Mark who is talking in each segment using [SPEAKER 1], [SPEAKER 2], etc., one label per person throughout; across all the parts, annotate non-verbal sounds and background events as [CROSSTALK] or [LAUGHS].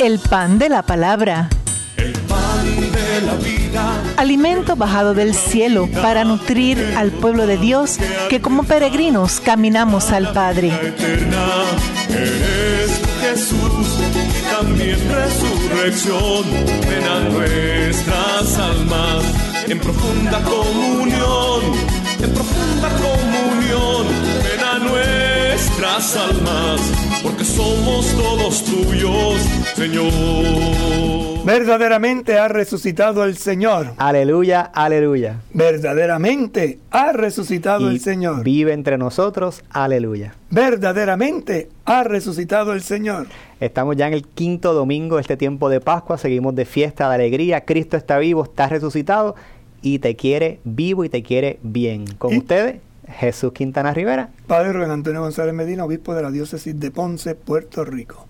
[SPEAKER 1] El pan de la palabra.
[SPEAKER 2] El pan de la vida.
[SPEAKER 1] Alimento bajado del cielo para nutrir al pueblo de Dios que como peregrinos caminamos al Padre.
[SPEAKER 2] Eres Jesús y también resurrección. Ven a nuestras almas en profunda comunión, en profunda comunión. Almas porque somos todos tuyos, Señor.
[SPEAKER 3] Verdaderamente ha resucitado el Señor.
[SPEAKER 4] Aleluya, aleluya.
[SPEAKER 3] Verdaderamente ha resucitado
[SPEAKER 4] Y
[SPEAKER 3] el Señor.
[SPEAKER 4] Vive entre nosotros, aleluya.
[SPEAKER 3] Verdaderamente ha resucitado el Señor.
[SPEAKER 4] Estamos ya en el quinto domingo de este tiempo de Pascua, seguimos de fiesta, de alegría. Cristo está vivo, está resucitado y te quiere vivo y te quiere bien. Con
[SPEAKER 3] Y-
[SPEAKER 4] ustedes, Jesús Quintana Rivera.
[SPEAKER 3] Padre Rubén Antonio González Medina, obispo de la diócesis de Ponce, Puerto Rico.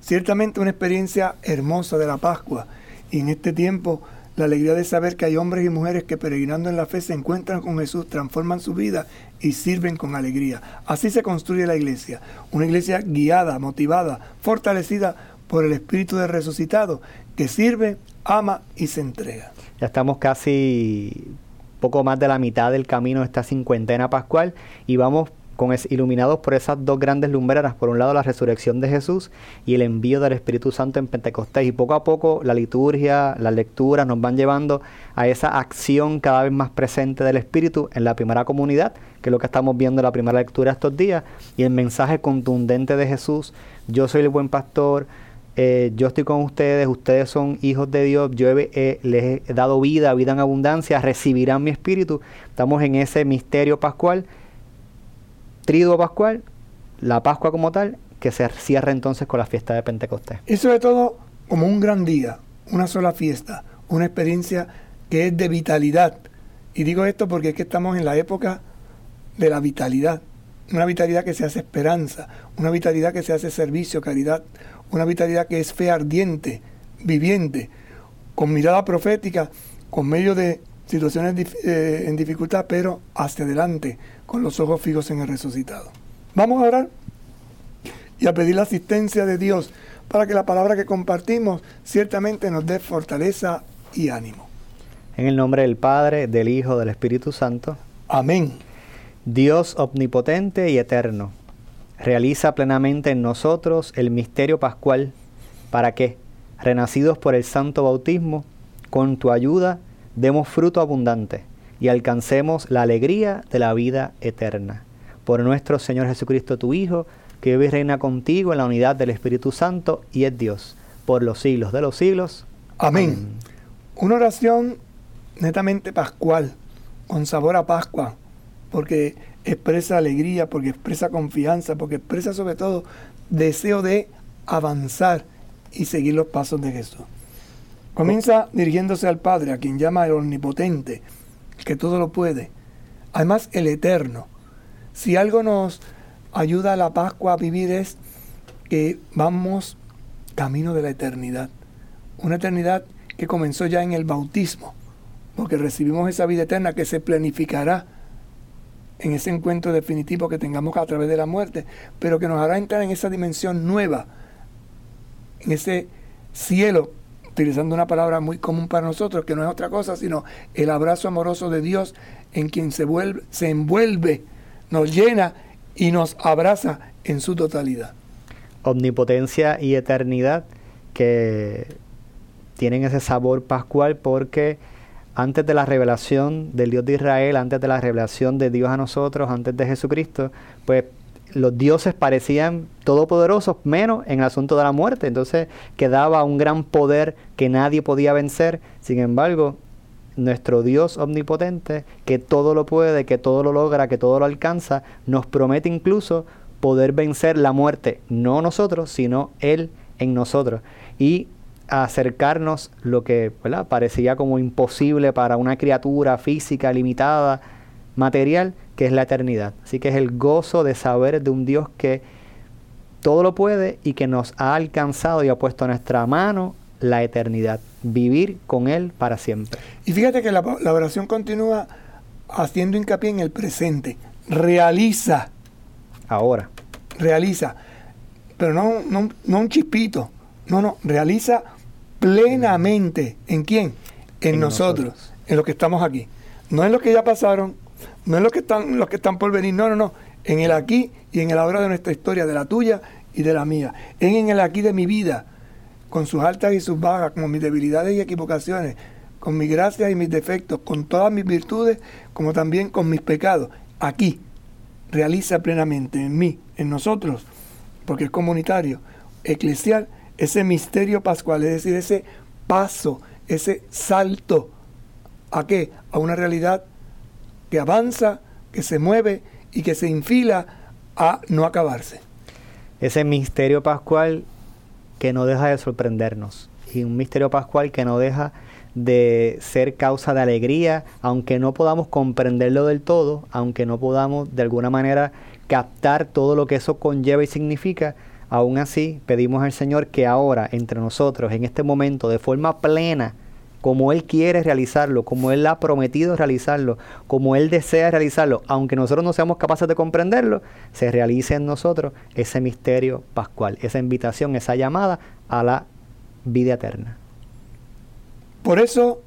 [SPEAKER 3] Ciertamente una experiencia hermosa de la Pascua y en este tiempo la alegría de saber que hay hombres y mujeres que peregrinando en la fe se encuentran con Jesús, transforman su vida y sirven con alegría. Así se construye la iglesia, una iglesia guiada, motivada, fortalecida por el Espíritu del resucitado que sirve, ama y se entrega.
[SPEAKER 4] Ya estamos casi poco más de la mitad del camino de esta cincuentena pascual y vamos con es- iluminados por esas dos grandes lumbreras, por un lado la resurrección de Jesús y el envío del Espíritu Santo en Pentecostés. Y poco a poco la liturgia, las lecturas nos van llevando a esa acción cada vez más presente del Espíritu en la primera comunidad, que es lo que estamos viendo en la primera lectura estos días, y el mensaje contundente de Jesús, yo soy el buen pastor, eh, yo estoy con ustedes, ustedes son hijos de Dios, yo he- eh, les he dado vida, vida en abundancia, recibirán mi espíritu. Estamos en ese misterio pascual, triduo pascual, la Pascua como tal, que se cierra entonces con la fiesta de Pentecostés.
[SPEAKER 3] Y sobre todo como un gran día, una sola fiesta, una experiencia que es de vitalidad. Y digo esto porque es que estamos en la época de la vitalidad. Una vitalidad que se hace esperanza, una vitalidad que se hace servicio, caridad, una vitalidad que es fe ardiente, viviente, con mirada profética, con medio de situaciones dif- eh, en dificultad, pero hacia adelante, con los ojos fijos en el resucitado. Vamos a orar y a pedir la asistencia de Dios para que la palabra que compartimos ciertamente nos dé fortaleza y ánimo.
[SPEAKER 4] En el nombre del Padre, del Hijo, del Espíritu Santo,
[SPEAKER 3] Amén.
[SPEAKER 4] Dios omnipotente y eterno, realiza plenamente en nosotros el misterio pascual para que, renacidos por el santo bautismo, con tu ayuda demos fruto abundante y alcancemos la alegría de la vida eterna. Por nuestro Señor Jesucristo, tu Hijo, que vive y reina contigo en la unidad del Espíritu Santo y es Dios, por los siglos de los siglos.
[SPEAKER 3] Amén. Una oración netamente pascual, con sabor a Pascua, porque expresa alegría, porque expresa confianza, porque expresa sobre todo deseo de avanzar y seguir los pasos de Jesús. Comienza dirigiéndose al Padre, a quien llama el Omnipotente, el que todo lo puede. Además, el Eterno. Si algo nos ayuda a la Pascua a vivir es que vamos camino de la eternidad. Una eternidad que comenzó ya en el bautismo, porque recibimos esa vida eterna que se planificará en ese encuentro definitivo que tengamos a través de la muerte, pero que nos hará entrar en esa dimensión nueva, en ese cielo, utilizando una palabra muy común para nosotros, que no es otra cosa, sino el abrazo amoroso de Dios en quien se, vuelve, se envuelve, nos llena y nos abraza en su totalidad.
[SPEAKER 4] omnipotencia y eternidad que tienen ese sabor pascual porque antes de la revelación del Dios de Israel, antes de la revelación de Dios a nosotros, antes de Jesucristo, pues los dioses parecían todopoderosos, menos en el asunto de la muerte. Entonces quedaba un gran poder que nadie podía vencer. Sin embargo, nuestro Dios omnipotente, que todo lo puede, que todo lo logra, que todo lo alcanza, nos promete incluso poder vencer la muerte, no nosotros, sino Él en nosotros. Y acercarnos lo que ¿verdad? parecía como imposible para una criatura física limitada, material, que es la eternidad. Así que es el gozo de saber de un Dios que todo lo puede y que nos ha alcanzado y ha puesto a nuestra mano la eternidad, vivir con Él para siempre.
[SPEAKER 3] Y fíjate que la, la oración continúa haciendo hincapié en el presente. Realiza,
[SPEAKER 4] Ahora,
[SPEAKER 3] realiza. Pero no, no, no un chispito, No, no, realiza plenamente. ¿En quién? En, nosotros, en los que estamos aquí. No en los que ya pasaron, no en los que están, los que están por venir, no, no, no. En el aquí y en el ahora de nuestra historia, de la tuya y de la mía. En, en el aquí de mi vida, con sus altas y sus bajas, con mis debilidades y equivocaciones, con mis gracias y mis defectos, con todas mis virtudes, como también con mis pecados. Aquí realiza plenamente en mí, en nosotros, porque es comunitario, eclesial, ese misterio pascual, es decir, ese paso, ese salto. ¿A qué? A una realidad que avanza, que se mueve y que se infila a no acabarse.
[SPEAKER 4] Ese misterio pascual que no deja de sorprendernos y un misterio pascual que no deja de ser causa de alegría, aunque no podamos comprenderlo del todo, aunque no podamos de alguna manera captar todo lo que eso conlleva y significa, aún así pedimos al Señor que ahora entre nosotros, en este momento, de forma plena, como Él quiere realizarlo, como Él ha prometido realizarlo, como Él desea realizarlo, aunque nosotros no seamos capaces de comprenderlo, se realice en nosotros ese misterio pascual, esa invitación, esa llamada a la vida eterna.
[SPEAKER 3] Por eso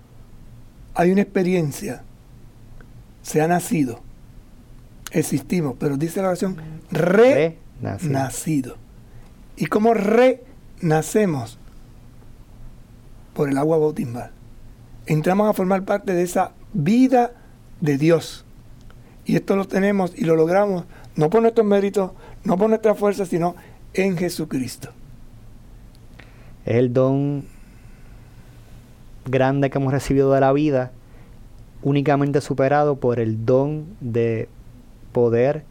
[SPEAKER 3] hay una experiencia. Se ha nacido. Existimos, pero dice la oración, renacido. ¿Y cómo renacemos? Por el agua bautismal. Entramos a formar parte de esa vida de Dios. Y esto lo tenemos y lo logramos no por nuestros méritos, no por nuestra fuerza, sino en Jesucristo.
[SPEAKER 4] Es el don grande que hemos recibido de la vida, únicamente superado por el don de poder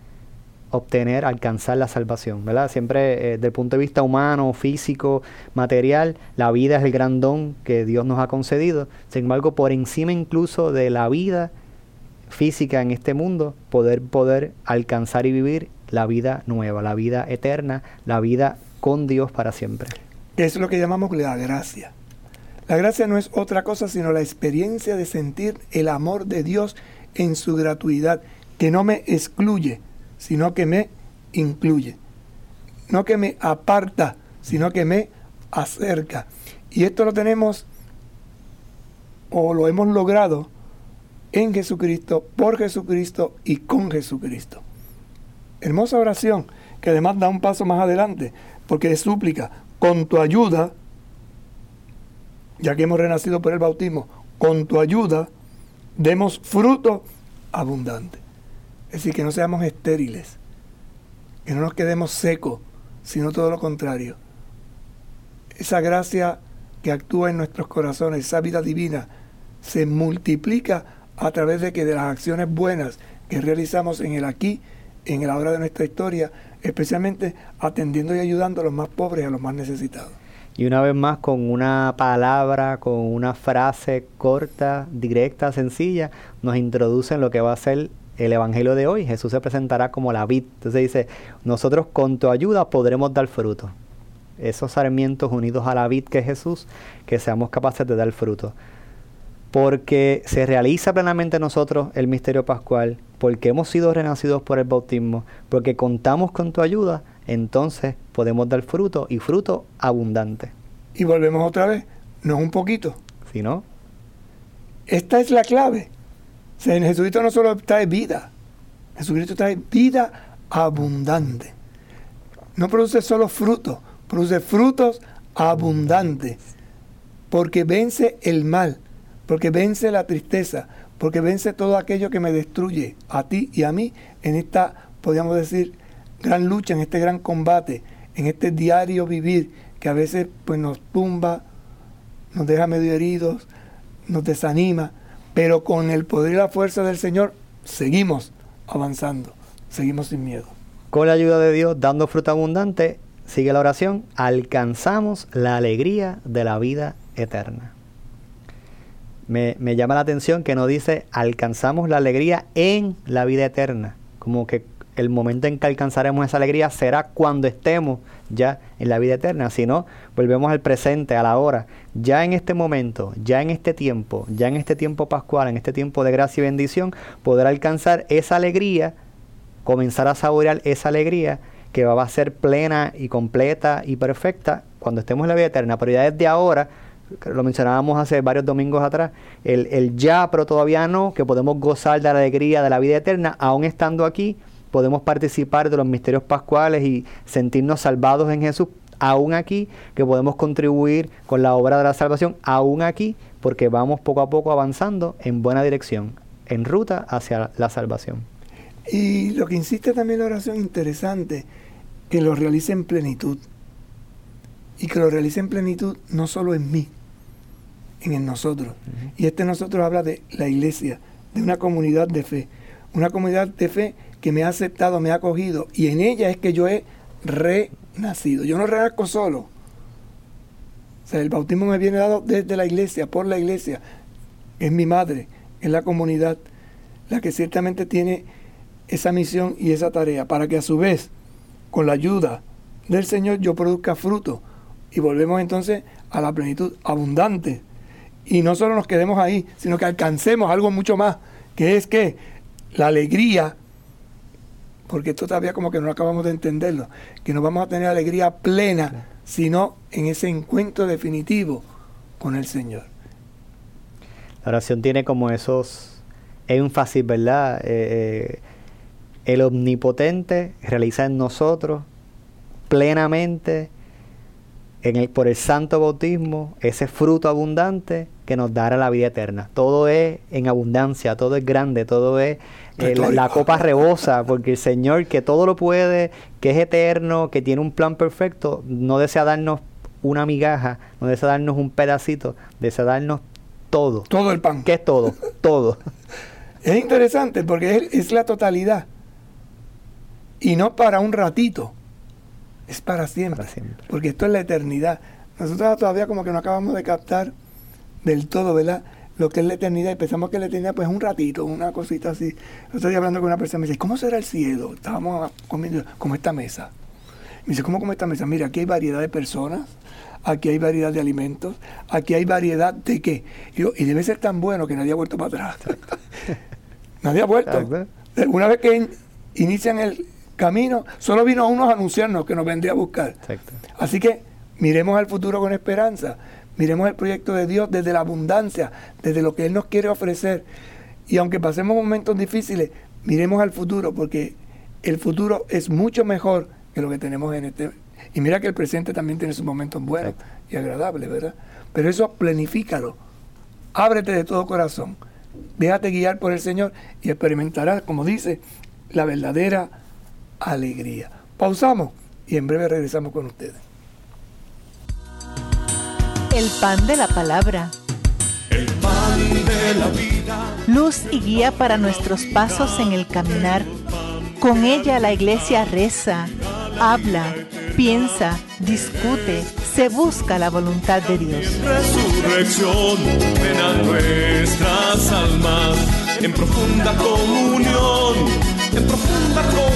[SPEAKER 4] obtener, alcanzar la salvación, ¿verdad? Siempre eh, desde el punto de vista humano, físico, material, la vida es el gran don que Dios nos ha concedido. Sin embargo, por encima incluso de la vida física en este mundo, poder poder alcanzar y vivir la vida nueva, la vida eterna, la vida con Dios para siempre.
[SPEAKER 3] Es lo que llamamos la gracia. La gracia no es otra cosa sino la experiencia de sentir el amor de Dios en su gratuidad, que no me excluye, sino que me incluye. No que me aparta, sino que me acerca. Y esto lo tenemos o lo hemos logrado en Jesucristo, por Jesucristo y con Jesucristo. Hermosa oración que además da un paso más adelante, porque es súplica, con tu ayuda, ya que hemos renacido por el bautismo, con tu ayuda, demos fruto abundante. Es decir, que no seamos estériles, que no nos quedemos secos, sino todo lo contrario. Esa gracia que actúa en nuestros corazones, esa vida divina, se multiplica a través de que de las acciones buenas que realizamos en el aquí, en el ahora de nuestra historia, especialmente atendiendo y ayudando a los más pobres a los más necesitados.
[SPEAKER 4] Y una vez más con una palabra, con una frase corta, directa, sencilla, nos introduce en lo que va a ser el Evangelio de hoy. Jesús se presentará como la vid. Entonces dice, nosotros con tu ayuda podremos dar fruto. Esos sarmientos unidos a la vid que es Jesús, que seamos capaces de dar fruto. Porque se realiza plenamente en nosotros el misterio pascual, porque hemos sido renacidos por el bautismo, porque contamos con tu ayuda, entonces podemos dar fruto y fruto abundante.
[SPEAKER 3] Y volvemos otra vez, no es un poquito.
[SPEAKER 4] Si no.
[SPEAKER 3] Esta es la clave. En Jesucristo no solo trae vida, Jesucristo trae vida abundante. No produce solo fruto, produce frutos abundantes. Porque vence el mal, porque vence la tristeza, porque vence todo aquello que me destruye a ti y a mí en esta, podríamos decir, gran lucha, en este gran combate, en este diario vivir que a veces pues nos tumba, nos deja medio heridos, nos desanima, pero con el poder y la fuerza del Señor seguimos avanzando, seguimos sin miedo.
[SPEAKER 4] Con la ayuda de Dios, dando fruto abundante, sigue la oración, alcanzamos la alegría de la vida eterna. Me, me llama la atención que no dice alcanzamos la alegría en la vida eterna, como que el momento en que alcanzaremos esa alegría será cuando estemos ya en la vida eterna. Si no, volvemos al presente, a la hora. Ya en este momento, ya en este tiempo, ya en este tiempo pascual, en este tiempo de gracia y bendición, poder alcanzar esa alegría, comenzar a saborear esa alegría que va a ser plena y completa y perfecta cuando estemos en la vida eterna, pero ya desde ahora, lo mencionábamos hace varios domingos atrás, el, el ya, pero todavía no, que podemos gozar de la alegría de la vida eterna, aún estando aquí, podemos participar de los misterios pascuales y sentirnos salvados en Jesús, aún aquí, que podemos contribuir con la obra de la salvación, aún aquí, porque vamos poco a poco avanzando en buena dirección, en ruta hacia la salvación.
[SPEAKER 3] Y lo que insiste también la oración interesante, que lo realice en plenitud. Y que lo realice en plenitud no solo en mí, en el nosotros. Y este nosotros habla de la iglesia, de una comunidad de fe. Una comunidad de fe que me ha aceptado, me ha acogido. Y en ella es que yo he renacido. Yo no renazco solo. O sea, el bautismo me viene dado desde la iglesia, por la iglesia. Es mi madre, es la comunidad, la que ciertamente tiene esa misión y esa tarea, para que a su vez, con la ayuda del Señor, yo produzca fruto. Y volvemos entonces a la plenitud abundante. Y no solo nos quedemos ahí, sino que alcancemos algo mucho más, que es que la alegría, porque esto todavía como que no acabamos de entenderlo, que no vamos a tener alegría plena, sino en ese encuentro definitivo con el Señor.
[SPEAKER 4] La oración tiene como esos énfasis, ¿verdad? Eh, eh, el omnipotente realiza en nosotros plenamente en el, por el santo bautismo ese fruto abundante que nos dará la vida eterna. Todo es en abundancia, todo es grande, todo es eh, la, la, copa rebosa, porque el Señor que todo lo puede, que es eterno, que tiene un plan perfecto, no desea darnos una migaja, no desea darnos un pedacito, desea darnos todo.
[SPEAKER 3] Todo el pan.
[SPEAKER 4] ¿Qué es todo? todo.
[SPEAKER 3] Es interesante porque es, es la totalidad. Y no para un ratito, es para siempre,
[SPEAKER 4] Para siempre.
[SPEAKER 3] Porque esto es la eternidad. Nosotros todavía como que no acabamos de captar del todo, ¿verdad? Lo que es la eternidad y pensamos que la eternidad pues es un ratito, una cosita así. Yo estoy hablando con una persona y me dice, ¿cómo será el cielo? Estábamos comiendo como esta mesa. Me dice, ¿cómo como esta mesa? Mira, aquí hay variedad de personas, aquí hay variedad de alimentos, aquí hay variedad de qué. Y, yo, y debe ser tan bueno que nadie ha vuelto para atrás. [LAUGHS] nadie ha vuelto. Una vez que in- inician el camino, solo vino a unos a anunciarnos que nos vendría a buscar.
[SPEAKER 4] Exacto.
[SPEAKER 3] Así que miremos al futuro con esperanza, miremos el proyecto de Dios desde la abundancia, desde lo que Él nos quiere ofrecer. Y aunque pasemos momentos difíciles, miremos al futuro, porque el futuro es mucho mejor que lo que tenemos en este. Y mira que el presente también tiene sus momentos buenos y agradables, ¿verdad? Pero eso planifícalo. Ábrete de todo corazón. Déjate guiar por el Señor y experimentarás, como dice, la verdadera alegría. Pausamos y en breve regresamos con ustedes.
[SPEAKER 1] El pan de la palabra.
[SPEAKER 2] El pan de la vida.
[SPEAKER 1] Luz y guía para nuestros pasos en el caminar. Con ella la iglesia reza, habla, piensa, discute, se busca la voluntad de Dios.
[SPEAKER 2] resurrección, ven a nuestras almas en profunda comunión, en profunda comunión,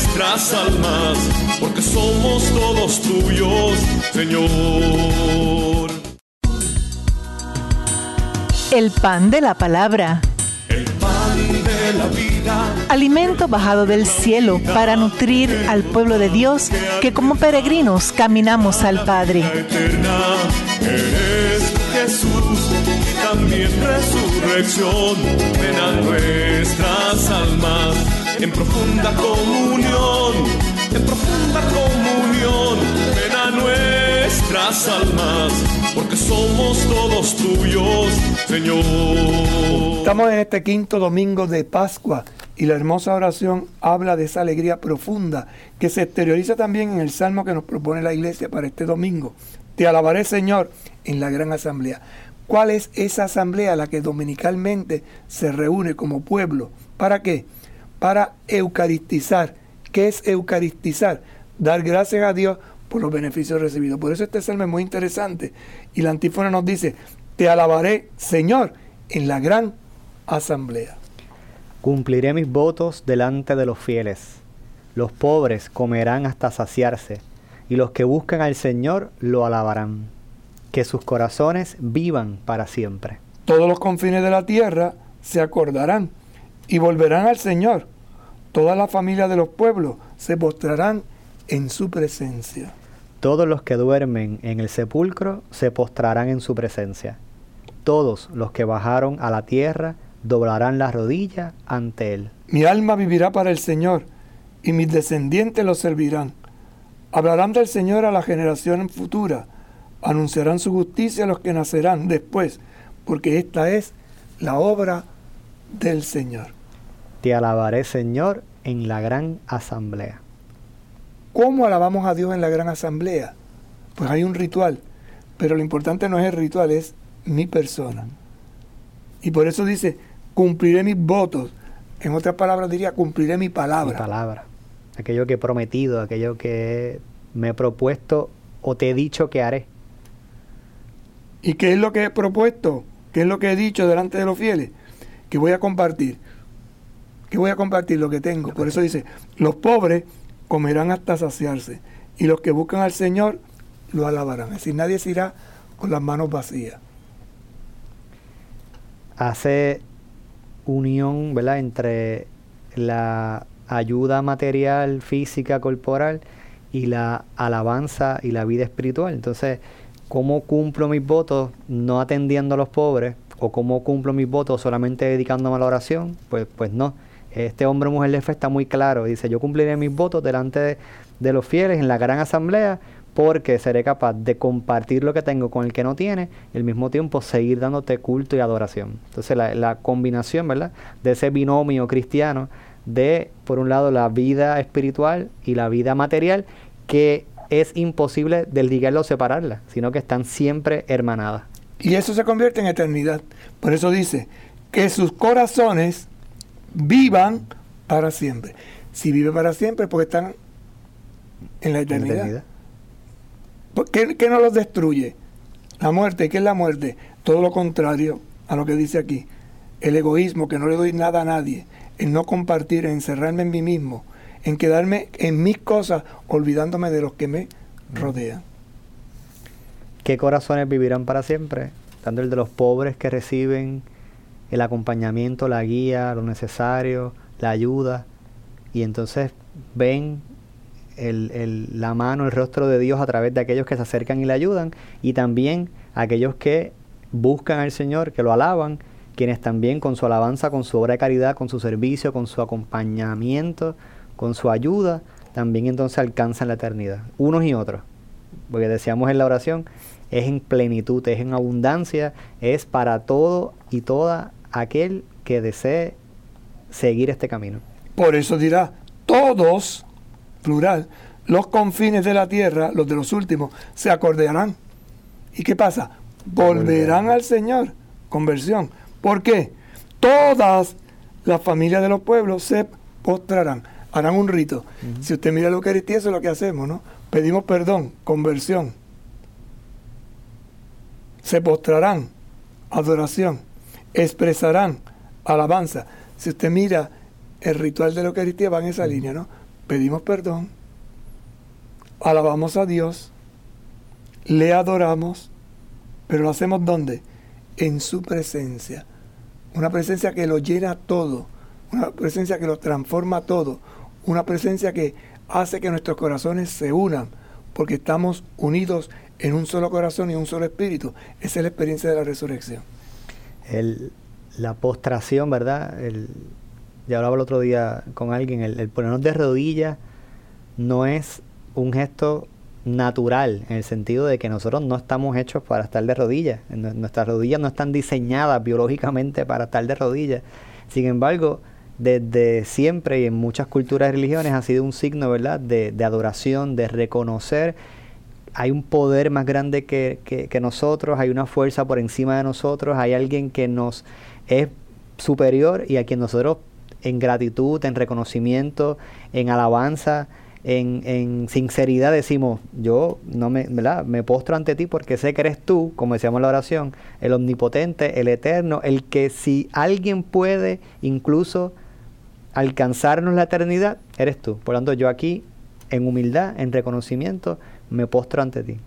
[SPEAKER 2] nuestras almas, porque somos todos tuyos, Señor.
[SPEAKER 1] El pan de la palabra.
[SPEAKER 2] El pan de la vida,
[SPEAKER 1] Alimento bajado del cielo para nutrir al pueblo de Dios que como peregrinos caminamos al Padre.
[SPEAKER 2] eterna, eres Jesús, y también resurrección, ven a nuestras almas en profunda comunión, en profunda comunión, ven a nuestras almas, porque somos todos tuyos, Señor.
[SPEAKER 3] Estamos en este quinto domingo de Pascua y la hermosa oración habla de esa alegría profunda que se exterioriza también en el salmo que nos propone la iglesia para este domingo. Te alabaré, Señor, en la gran asamblea. ¿Cuál es esa asamblea la que dominicalmente se reúne como pueblo? ¿Para qué? Para eucaristizar. ¿Qué es eucaristizar? Dar gracias a Dios por los beneficios recibidos. Por eso este salmo es muy interesante. Y la antífona nos dice, te alabaré, Señor, en la gran asamblea.
[SPEAKER 4] Cumpliré mis votos delante de los fieles. Los pobres comerán hasta saciarse, y los que buscan al Señor lo alabarán. Que sus corazones vivan para siempre.
[SPEAKER 3] Todos los confines de la tierra se acordarán y volverán al Señor. Todas las familias de los pueblos se postrarán en su presencia.
[SPEAKER 4] Todos los que duermen en el sepulcro se postrarán en su presencia. Todos los que bajaron a la tierra doblarán la rodilla ante él.
[SPEAKER 3] Mi alma vivirá para el Señor, y mis descendientes lo servirán. Hablarán del Señor a la generación futura, anunciarán su justicia a los que nacerán después, porque esta es la obra del Señor.
[SPEAKER 4] Te alabaré, Señor, en la gran asamblea.
[SPEAKER 3] ¿Cómo alabamos a Dios en la gran asamblea? Pues hay un ritual, pero lo importante no es el ritual, es mi persona. Y por eso dice, cumpliré mis votos. En otras palabras diría, cumpliré mi palabra.
[SPEAKER 4] Mi palabra. Aquello que he prometido, aquello que me he propuesto o te he dicho que haré.
[SPEAKER 3] ¿Y qué es lo que he propuesto? ¿Qué es lo que he dicho delante de los fieles? Que voy a compartir. Que voy a compartir lo que tengo. Por eso dice, los pobres comerán hasta saciarse. Y los que buscan al Señor lo alabarán. Es decir, nadie se irá con las manos vacías.
[SPEAKER 4] Hace unión ¿verdad? entre la ayuda material, física, corporal y la alabanza y la vida espiritual. Entonces, ¿cómo cumplo mis votos no atendiendo a los pobres? ¿O cómo cumplo mis votos solamente dedicándome a la oración? Pues, pues no. Este hombre o mujer de fe está muy claro. Dice, yo cumpliré mis votos delante de, los fieles en la gran asamblea porque seré capaz de compartir lo que tengo con el que no tiene y al mismo tiempo seguir dándote culto y adoración. Entonces la, la, combinación, ¿verdad? De ese binomio cristiano de, por un lado, la vida espiritual y la vida material, que es imposible desligarla o separarla, sino que están siempre hermanadas.
[SPEAKER 3] Y eso se convierte en eternidad. Por eso dice, que sus corazones vivan para siempre. Si vive para siempre, porque están en la eternidad. ¿En la eternidad? ¿Qué, ¿Qué, no los destruye? La muerte. ¿Qué es la muerte? Todo lo contrario a lo que dice aquí. El egoísmo, que no le doy nada a nadie. El no compartir, en encerrarme en mí mismo. En quedarme en mis cosas, olvidándome de los que me rodean.
[SPEAKER 4] ¿Qué corazones vivirán para siempre? Tanto el de los pobres que reciben el acompañamiento, la guía, lo necesario, la ayuda. Y entonces ven la mano, el rostro de Dios a través de aquellos que se acercan y le ayudan, y también aquellos que buscan al Señor, que lo alaban, quienes también con su alabanza, con su obra de caridad, con su servicio, con su acompañamiento, con su ayuda, también entonces alcanzan la eternidad, unos y otros. Porque decíamos en la oración, es en plenitud, es en abundancia, es para todo y toda aquel que desee seguir este camino.
[SPEAKER 3] Por eso dirá, todos plural, los confines de la tierra, los de los últimos, se acordarán. ¿Y qué pasa? Volverán al Señor. Conversión. ¿Por qué? Todas las familias de los pueblos se postrarán, harán un rito. Uh -huh. Si usted mira la Eucaristía, eso es lo que hacemos, ¿no? Pedimos perdón, conversión. Se postrarán, adoración. Expresarán, alabanza. Si usted mira el ritual de la Eucaristía, va en esa línea, ¿no? pedimos perdón, alabamos a Dios, le adoramos, pero lo hacemos ¿dónde? En su presencia. Una presencia que lo llena todo, una presencia que lo transforma todo, una presencia que hace que nuestros corazones se unan, porque estamos unidos en un solo corazón y un solo espíritu. Esa es la experiencia de la resurrección.
[SPEAKER 4] El, la postración, ¿verdad? Ya hablaba el otro día con alguien, el, el, ponernos de rodillas no es un gesto natural, en el sentido de que nosotros no estamos hechos para estar de rodillas. Nuestras rodillas no están diseñadas biológicamente para estar de rodillas. Sin embargo, desde siempre y en muchas culturas y religiones ha sido un signo, ¿verdad?, de, de adoración, de reconocer. Hay un poder más grande que, nosotros, hay una fuerza por encima de nosotros, hay alguien que nos es superior y a quien nosotros en gratitud, en reconocimiento, en alabanza, en, sinceridad decimos, yo no me, me postro ante ti porque sé que eres tú, como decíamos en la oración, el omnipotente, el eterno, el que si alguien puede incluso alcanzarnos la eternidad, eres tú. Por lo tanto, yo aquí, en humildad, en reconocimiento, me postro ante ti.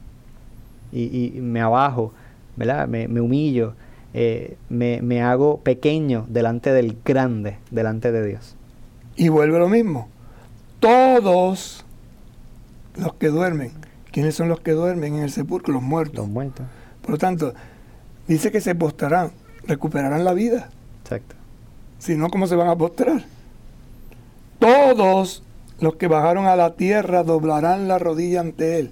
[SPEAKER 4] Y, y me abajo, ¿verdad? Me, me humillo, eh, me, me, hago pequeño delante del grande, delante de Dios.
[SPEAKER 3] Y vuelve lo mismo. Todos los que duermen. ¿Quiénes son los que duermen en el sepulcro? Los muertos.
[SPEAKER 4] Los muertos.
[SPEAKER 3] Por lo tanto, dice que se postrarán, recuperarán la vida.
[SPEAKER 4] Exacto.
[SPEAKER 3] Si no, ¿cómo se van a postrar? Todos los que bajaron a la tierra doblarán la rodilla ante Él.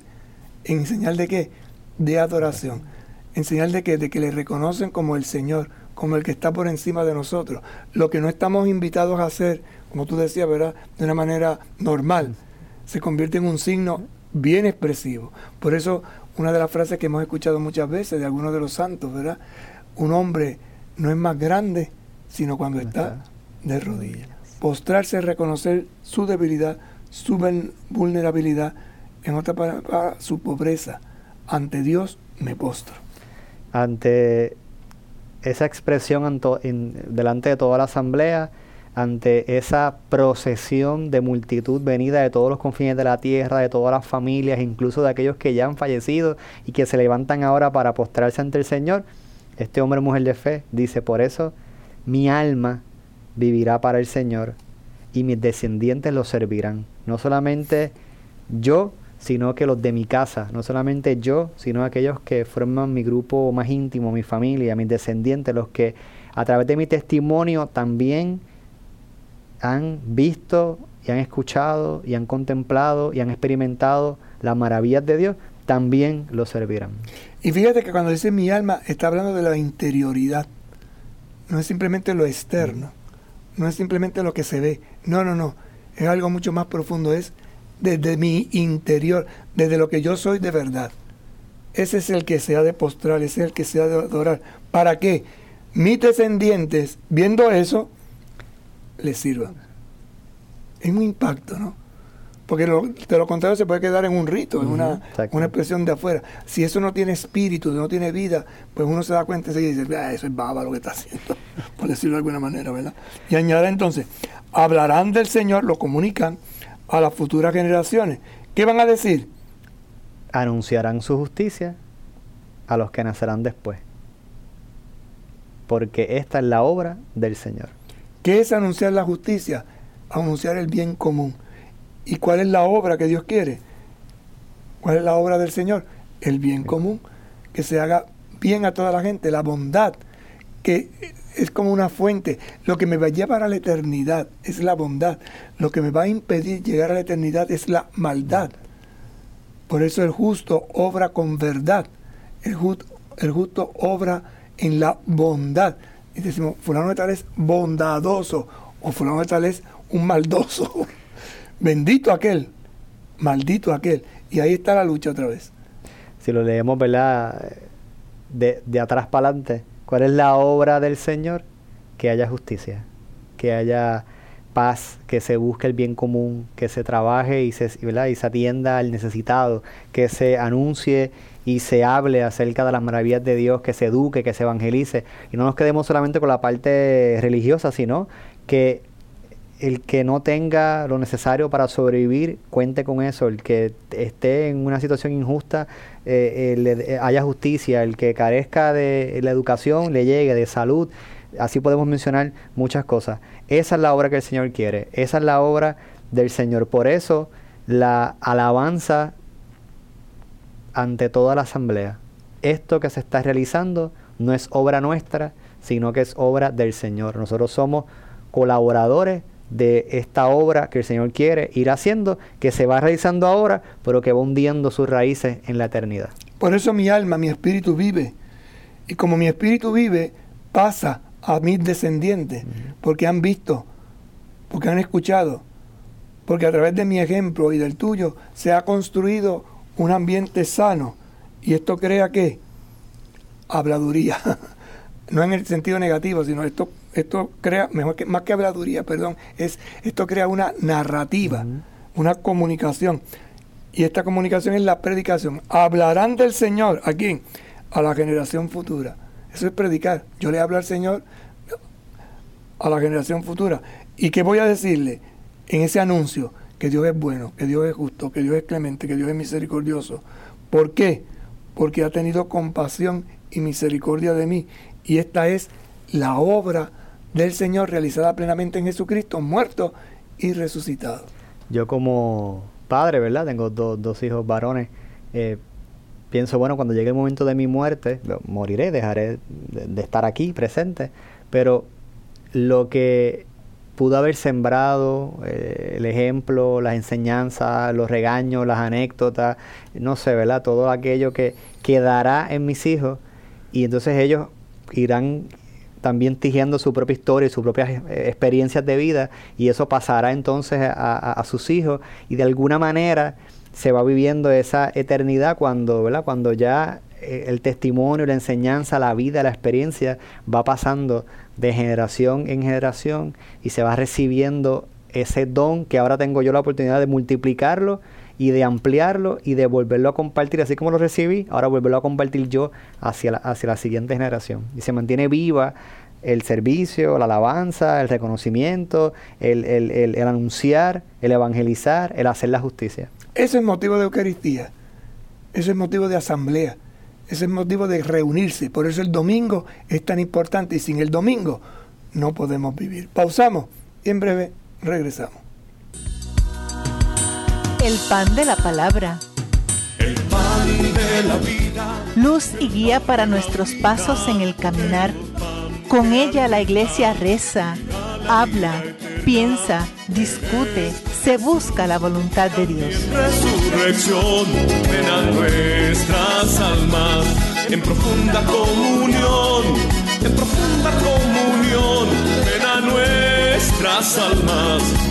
[SPEAKER 3] ¿En señal de qué? De adoración. ¿En señal de qué? De que le reconocen como el Señor, como el que está por encima de nosotros. Lo que no estamos invitados a hacer, como tú decías, ¿verdad? De una manera normal, se convierte en un signo bien expresivo. Por eso, una de las frases que hemos escuchado muchas veces de algunos de los santos, ¿verdad? Un hombre no es más grande, sino cuando está de rodillas. Postrarse reconocer su debilidad, su vulnerabilidad, en otra palabra, su pobreza. Ante Dios me postro.
[SPEAKER 4] Ante esa expresión delante de toda la asamblea, ante esa procesión de multitud venida de todos los confines de la tierra, de todas las familias, incluso de aquellos que ya han fallecido y que se levantan ahora para postrarse ante el Señor, este hombre mujer de fe dice, por eso mi alma vivirá para el Señor y mis descendientes lo servirán. No solamente yo, sino que los de mi casa, no solamente yo, sino aquellos que forman mi grupo más íntimo, mi familia, mis descendientes, los que a través de mi testimonio también han visto y han escuchado y han contemplado y han experimentado las maravillas de Dios, también lo servirán.
[SPEAKER 3] Y fíjate que cuando dice mi alma, está hablando de la interioridad. No es simplemente lo externo, no es simplemente lo que se ve. No, no, no. Es algo mucho más profundo. Es desde mi interior, desde lo que yo soy de verdad. Ese es el que se ha de postrar, ese es el que se ha de adorar. ¿Para qué? Mis descendientes, viendo eso, les sirvan. Es un impacto, ¿no? Porque de lo contrario se puede quedar en un rito, en una, una, expresión de afuera. Si eso no tiene espíritu, no tiene vida, pues uno se da cuenta y dice, ah, eso es baba lo que está haciendo, [LAUGHS] por decirlo de alguna manera, ¿verdad? Y añade entonces, hablarán del Señor, lo comunican a las futuras generaciones. ¿Qué van a decir?
[SPEAKER 4] Anunciarán su justicia a los que nacerán después. Porque esta es la obra del Señor.
[SPEAKER 3] ¿Qué es anunciar la justicia? Anunciar el bien común. ¿Y cuál es la obra que Dios quiere? ¿Cuál es la obra del Señor? El bien común, que se haga bien a toda la gente, la bondad, que es como una fuente. Lo que me va a llevar a la eternidad es la bondad. Lo que me va a impedir llegar a la eternidad es la maldad. Por eso el justo obra con verdad. El justo, el justo obra en la bondad. Y decimos, fulano de tal es bondadoso o fulano de tal es un maldoso. [LAUGHS] Bendito aquel, maldito aquel. Y ahí está la lucha otra vez.
[SPEAKER 4] Si lo leemos, ¿verdad? De, atrás para adelante, ¿cuál es la obra del Señor? Que haya justicia, que haya paz, que se busque el bien común, que se trabaje y se, ¿verdad? y se atienda al necesitado, que se anuncie y se hable acerca de las maravillas de Dios, que se eduque, que se evangelice. Y no nos quedemos solamente con la parte religiosa, sino que el que no tenga lo necesario para sobrevivir, cuente con eso. El que esté en una situación injusta, eh, eh, haya justicia. El que carezca de la educación, le llegue, de salud. Así podemos mencionar muchas cosas. Esa es la obra que el Señor quiere. Esa es la obra del Señor. Por eso la alabanza ante toda la asamblea. Esto que se está realizando no es obra nuestra, sino que es obra del Señor. Nosotros somos colaboradores de esta obra que el Señor quiere ir haciendo, que se va realizando ahora, pero que va hundiendo sus raíces en la eternidad.
[SPEAKER 3] Por eso mi alma, mi espíritu vive. Y como mi espíritu vive, pasa a mis descendientes, porque han visto, porque han escuchado, porque a través de mi ejemplo y del tuyo se ha construido un ambiente sano. Y esto crea que habladuría, [LAUGHS] no en el sentido negativo, sino esto esto crea, mejor que, más que habladuría, perdón, es, esto crea una narrativa, una comunicación. Y esta comunicación es la predicación. Hablarán del Señor, ¿a quién? A la generación futura. Eso es predicar. Yo le hablo al Señor a la generación futura. ¿Y qué voy a decirle en ese anuncio? Que Dios es bueno, que Dios es justo, que Dios es clemente, que Dios es misericordioso. ¿Por qué? Porque ha tenido compasión y misericordia de mí. Y esta es la obra del Señor realizada plenamente en Jesucristo, muerto y resucitado.
[SPEAKER 4] Yo como padre, ¿verdad? Tengo dos hijos varones. Eh, pienso, bueno, cuando llegue el momento de mi muerte, moriré, dejaré de, estar aquí presente, pero lo que pudo haber sembrado, eh, el ejemplo, las enseñanzas, los regaños, las anécdotas, no sé, ¿verdad? Todo aquello que quedará en mis hijos y entonces ellos irán también tejiendo su propia historia y sus propias eh, experiencias de vida y eso pasará entonces a, sus hijos y de alguna manera se va viviendo esa eternidad cuando, ¿verdad? cuando ya eh, el testimonio, la enseñanza, la vida, la experiencia va pasando de generación en generación y se va recibiendo ese don que ahora tengo yo la oportunidad de multiplicarlo y de ampliarlo y de volverlo a compartir, así como lo recibí, ahora volverlo a compartir yo hacia la, hacia la siguiente generación. Y se mantiene viva el servicio, la alabanza, el reconocimiento, el, el, el, anunciar, el evangelizar, el hacer la justicia.
[SPEAKER 3] Ese es motivo de Eucaristía, ese es motivo de asamblea, ese es motivo de reunirse. Por eso el domingo es tan importante y sin el domingo no podemos vivir. Pausamos y en breve regresamos.
[SPEAKER 1] El pan de la palabra.
[SPEAKER 2] El pan de la vida.
[SPEAKER 1] Luz y guía para nuestros pasos en el caminar. Con ella la iglesia reza, habla, piensa, discute, se busca la voluntad de Dios.
[SPEAKER 2] Resurrección, a nuestras almas en profunda comunión, en profunda comunión, ven a nuestras almas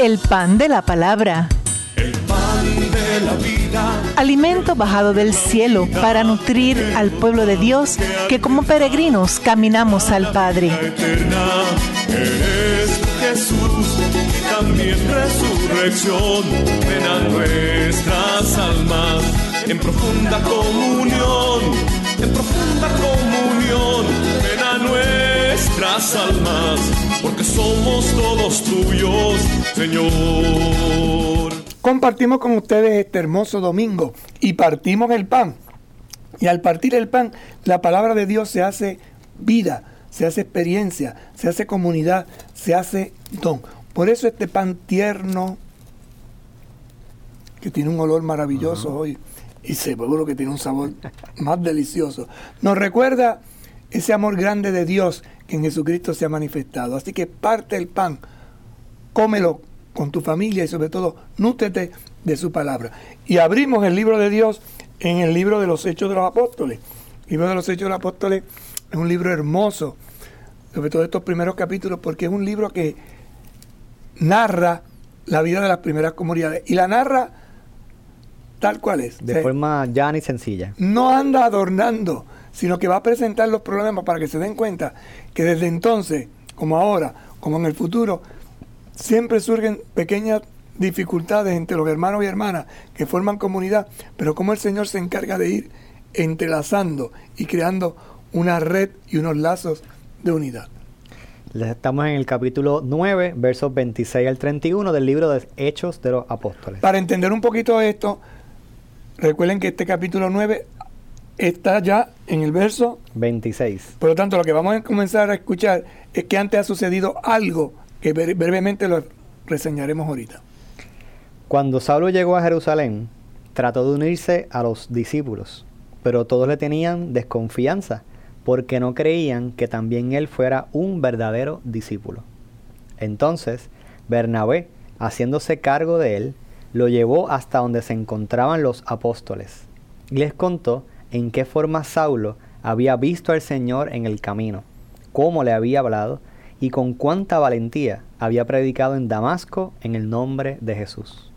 [SPEAKER 1] El pan de la palabra.
[SPEAKER 2] El pan de la vida.
[SPEAKER 1] Alimento bajado del cielo para nutrir al pueblo de Dios que como peregrinos caminamos al Padre.
[SPEAKER 2] Eres Jesús y también resurrección. Ven a nuestras almas en profunda comunión, en profunda comunión. Ven a nuestras almas porque somos todos tuyos, Señor.
[SPEAKER 3] Compartimos con ustedes este hermoso domingo y partimos el pan. Y al partir el pan, la palabra de Dios se hace vida, se hace experiencia, se hace comunidad, se hace don. Por eso este pan tierno, que tiene un olor maravilloso hoy, y seguro que tiene un sabor más delicioso, nos recuerda ese amor grande de Dios que en Jesucristo se ha manifestado. Así que parte el pan, cómelo con tu familia y sobre todo nútrete de su palabra. Y abrimos el libro de Dios en el libro de los Hechos de los Apóstoles. El libro de los Hechos de los Apóstoles es un libro hermoso, sobre todo estos primeros capítulos, porque es un libro que narra la vida de las primeras comunidades y la narra tal cual es.
[SPEAKER 4] De forma llana y sencilla.
[SPEAKER 3] No anda adornando sino que va a presentar los problemas para que se den cuenta que desde entonces, como ahora, como en el futuro, siempre surgen pequeñas dificultades entre los hermanos y hermanas que forman comunidad, pero como el Señor se encarga de ir entrelazando y creando una red y unos lazos de unidad.
[SPEAKER 4] Estamos en el capítulo 9, versos 26 al 31 del libro de Hechos de los Apóstoles.
[SPEAKER 3] Para entender un poquito esto, recuerden que este capítulo 9 está ya en el verso
[SPEAKER 4] 26.
[SPEAKER 3] Por lo tanto, lo que vamos a comenzar a escuchar es que antes ha sucedido algo que brevemente lo reseñaremos ahorita.
[SPEAKER 4] Cuando Saulo llegó a Jerusalén, trató de unirse a los discípulos, pero todos le tenían desconfianza porque no creían que también él fuera un verdadero discípulo. Entonces, Bernabé, haciéndose cargo de él, lo llevó hasta donde se encontraban los apóstoles y les contó en qué forma Saulo había visto al Señor en el camino, cómo le había hablado y con cuánta valentía había predicado en Damasco en el nombre de Jesús.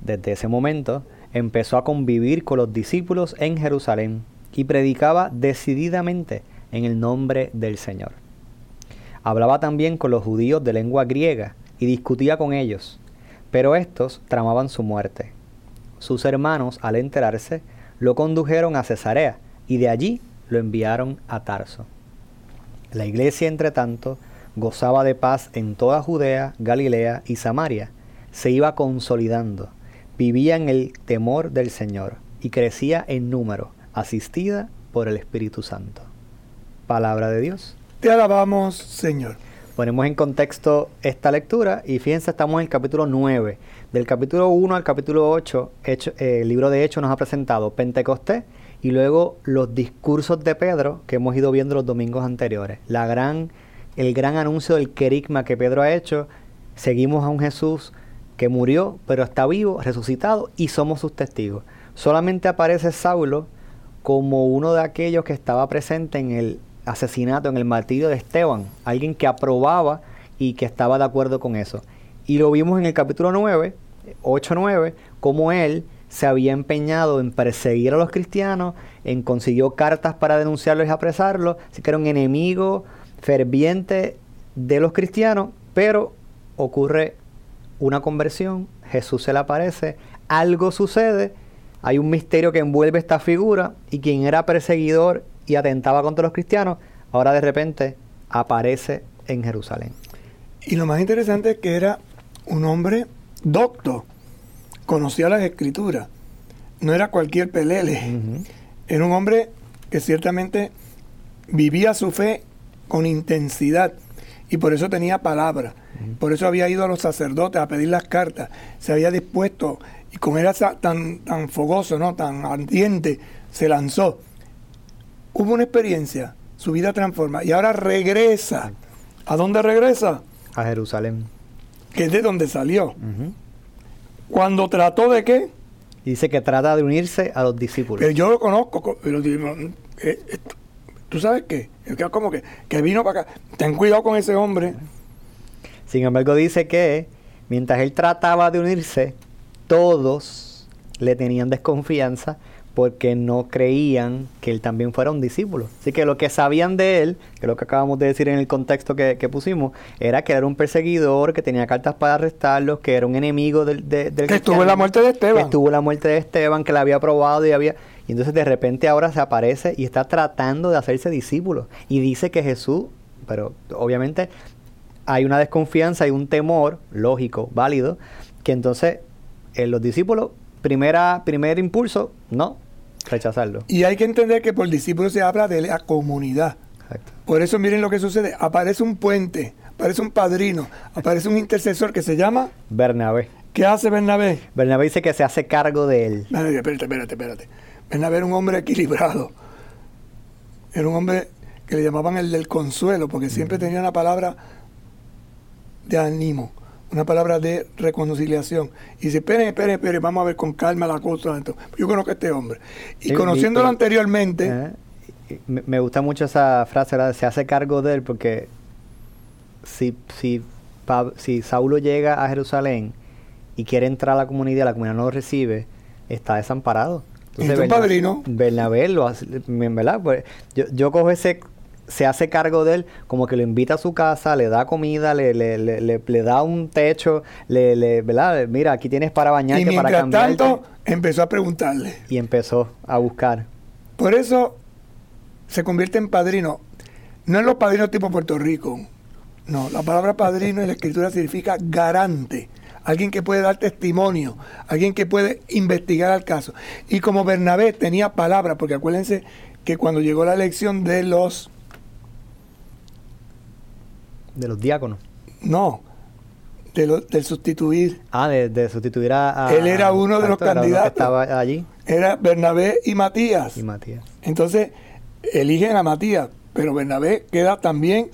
[SPEAKER 4] Desde ese momento empezó a convivir con los discípulos en Jerusalén y predicaba decididamente en el nombre del Señor. Hablaba también con los judíos de lengua griega, y discutía con ellos, pero estos tramaban su muerte. Sus hermanos, al enterarse, lo condujeron a Cesarea y de allí lo enviaron a Tarso. La iglesia, entre tanto, gozaba de paz en toda Judea, Galilea y Samaria. Se iba consolidando, vivía en el temor del Señor y crecía en número, asistida por el Espíritu Santo. Palabra de Dios.
[SPEAKER 3] Te alabamos, Señor.
[SPEAKER 4] Ponemos en contexto esta lectura y fíjense, estamos en el capítulo 9. Del capítulo 1 al capítulo 8, eh, el libro de Hechos nos ha presentado Pentecostés y luego los discursos de Pedro que hemos ido viendo los domingos anteriores. La gran, el gran anuncio del querigma que Pedro ha hecho. Seguimos a un Jesús que murió, pero está vivo, resucitado y somos sus testigos. Solamente aparece Saulo como uno de aquellos que estaba presente en el asesinato, en el martirio de Esteban, alguien que aprobaba y que estaba de acuerdo con eso. Y lo vimos en el capítulo 9, 8-9, como él se había empeñado en perseguir a los cristianos, en consiguió cartas para denunciarlos y apresarlos, así que era un enemigo ferviente de los cristianos, pero ocurre una conversión, Jesús se le aparece, algo sucede, hay un misterio que envuelve esta figura y quien era perseguidor y atentaba contra los cristianos, ahora de repente aparece en Jerusalén.
[SPEAKER 3] Y lo más interesante es que era un hombre docto, conocía las escrituras, no era cualquier pelele, era un hombre que ciertamente vivía su fe con intensidad y por eso tenía palabra, por eso había ido a los sacerdotes a pedir las cartas, se había dispuesto y como era tan, tan fogoso, ¿no? tan ardiente, se lanzó. Hubo una experiencia, su vida transforma y ahora regresa. ¿A dónde regresa?
[SPEAKER 4] A Jerusalén.
[SPEAKER 3] Que es de donde salió. Cuando trató de qué?
[SPEAKER 4] Dice que trata de unirse a los discípulos.
[SPEAKER 3] Pero yo lo conozco, pero eh, ¿tú sabes qué? Como que, que vino para acá. Ten cuidado con ese hombre.
[SPEAKER 4] Sin embargo, dice que mientras él trataba de unirse, todos le tenían desconfianza porque no creían que él también fuera un discípulo. Así que lo que sabían de él, que es lo que acabamos de decir en el contexto que, pusimos, era que era un perseguidor, que tenía cartas para arrestarlos, que era un enemigo del, del
[SPEAKER 3] Que estuvo en la muerte de Esteban.
[SPEAKER 4] Que estuvo en la muerte de Esteban, que la había probado y había... Y entonces de repente ahora se aparece y está tratando de hacerse discípulo. Y dice que Jesús, pero obviamente hay una desconfianza, hay un temor, lógico, válido, que entonces en eh, los discípulos, primera, primer impulso, no, rechazarlo.
[SPEAKER 3] Y hay que entender que por discípulos se habla de la comunidad. Por eso miren lo que sucede. Aparece un puente, aparece un padrino, aparece un intercesor que se llama
[SPEAKER 4] Bernabé.
[SPEAKER 3] ¿Qué hace Bernabé?
[SPEAKER 4] Bernabé dice que se hace cargo de él.
[SPEAKER 3] Espérate, espérate, espérate. Bernabé era un hombre equilibrado. Era un hombre que le llamaban el del consuelo, porque siempre tenía una palabra de ánimo una palabra de reconciliación. Y dice, esperen, esperen, esperen, vamos a ver con calma la cosa. Yo conozco a este hombre. Y conociéndolo anteriormente...
[SPEAKER 4] Eh, me, gusta mucho esa frase, ¿verdad? se hace cargo de él, porque si, si, si Saulo llega a Jerusalén y quiere entrar a la comunidad, la comunidad no lo recibe, está desamparado.
[SPEAKER 3] Entonces, un padrino.
[SPEAKER 4] Bernabé lo hace, ¿verdad? Pues yo, yo cojo ese se hace cargo de él, como que lo invita a su casa, le da comida, le, le, le, le da un techo, le, le, ¿verdad? Mira, aquí tienes para bañarte, y para
[SPEAKER 3] cambiarte. tanto, empezó a preguntarle.
[SPEAKER 4] Y empezó a buscar.
[SPEAKER 3] Por eso se convierte en padrino. No en los padrinos tipo Puerto Rico. No, la palabra padrino en la escritura significa garante. Alguien que puede dar testimonio, alguien que puede investigar al caso. Y como Bernabé tenía palabra, porque acuérdense que cuando llegó la elección de los
[SPEAKER 4] de los diáconos.
[SPEAKER 3] No, de lo, del sustituir.
[SPEAKER 4] Ah, de, sustituir a,
[SPEAKER 3] Él era uno de los candidatos. Que
[SPEAKER 4] estaba allí.
[SPEAKER 3] Era Bernabé y Matías.
[SPEAKER 4] Y Matías.
[SPEAKER 3] Entonces, eligen a Matías, pero Bernabé queda también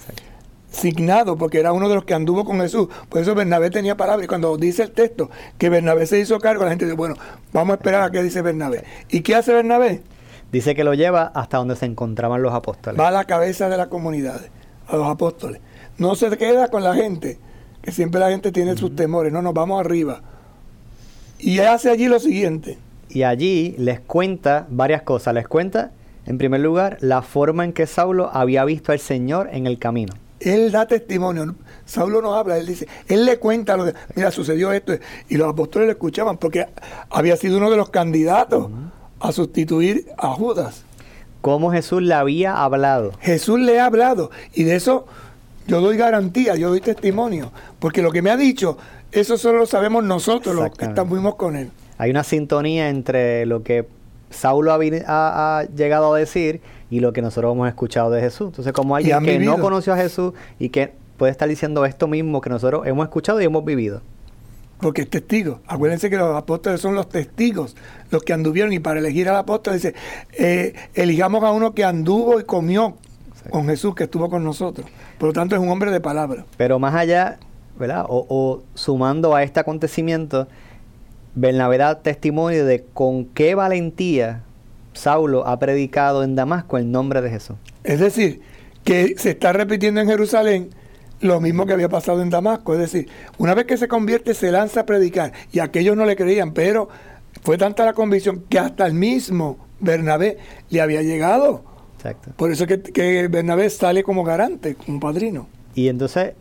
[SPEAKER 3] signado porque era uno de los que anduvo con Jesús. Por eso Bernabé tenía palabra. Y cuando dice el texto que Bernabé se hizo cargo, la gente dice, bueno, vamos a esperar a qué dice Bernabé. ¿Y qué hace Bernabé?
[SPEAKER 4] Dice que lo lleva hasta donde se encontraban los apóstoles.
[SPEAKER 3] Va a la cabeza de la comunidad, a los apóstoles no se queda con la gente, que siempre la gente tiene sus temores, no, nos vamos arriba. Y hace allí lo siguiente.
[SPEAKER 4] Y allí les cuenta varias cosas. Les cuenta, en primer lugar, la forma en que Saulo había visto al Señor en el camino.
[SPEAKER 3] él da testimonio. Saulo no habla, él dice, él le cuenta lo que, mira, sucedió esto, y los apóstoles le escuchaban, porque había sido uno de los candidatos a sustituir a Judas.
[SPEAKER 4] ¿Cómo Jesús le había hablado?
[SPEAKER 3] Jesús le ha hablado, y de eso yo doy garantía, yo doy testimonio, porque lo que me ha dicho, eso solo lo sabemos nosotros, los que estamos con él.
[SPEAKER 4] Hay una sintonía entre lo que Saulo ha, ha, llegado a decir y lo que nosotros hemos escuchado de Jesús. Entonces, como alguien que no conoció a Jesús y que puede estar diciendo esto mismo que nosotros hemos escuchado y hemos vivido.
[SPEAKER 3] Porque es testigo. Acuérdense que los apóstoles son los testigos, los que anduvieron. Y para elegir al apóstol dice, eh, elijamos a uno que anduvo y comió con Jesús, que estuvo con nosotros. Por lo tanto, es un hombre de palabra.
[SPEAKER 4] Pero más allá, ¿verdad? O, o sumando a este acontecimiento, Bernabé da testimonio de con qué valentía Saulo ha predicado en Damasco el nombre de Jesús.
[SPEAKER 3] Es decir, que se está repitiendo en Jerusalén lo mismo que había pasado en Damasco. Es decir, una vez que se convierte se lanza a predicar y aquellos no le creían, pero fue tanta la convicción que hasta el mismo Bernabé le había llegado. Exacto. Por eso que, que Bernabé sale como garante, como padrino.
[SPEAKER 4] Y entonces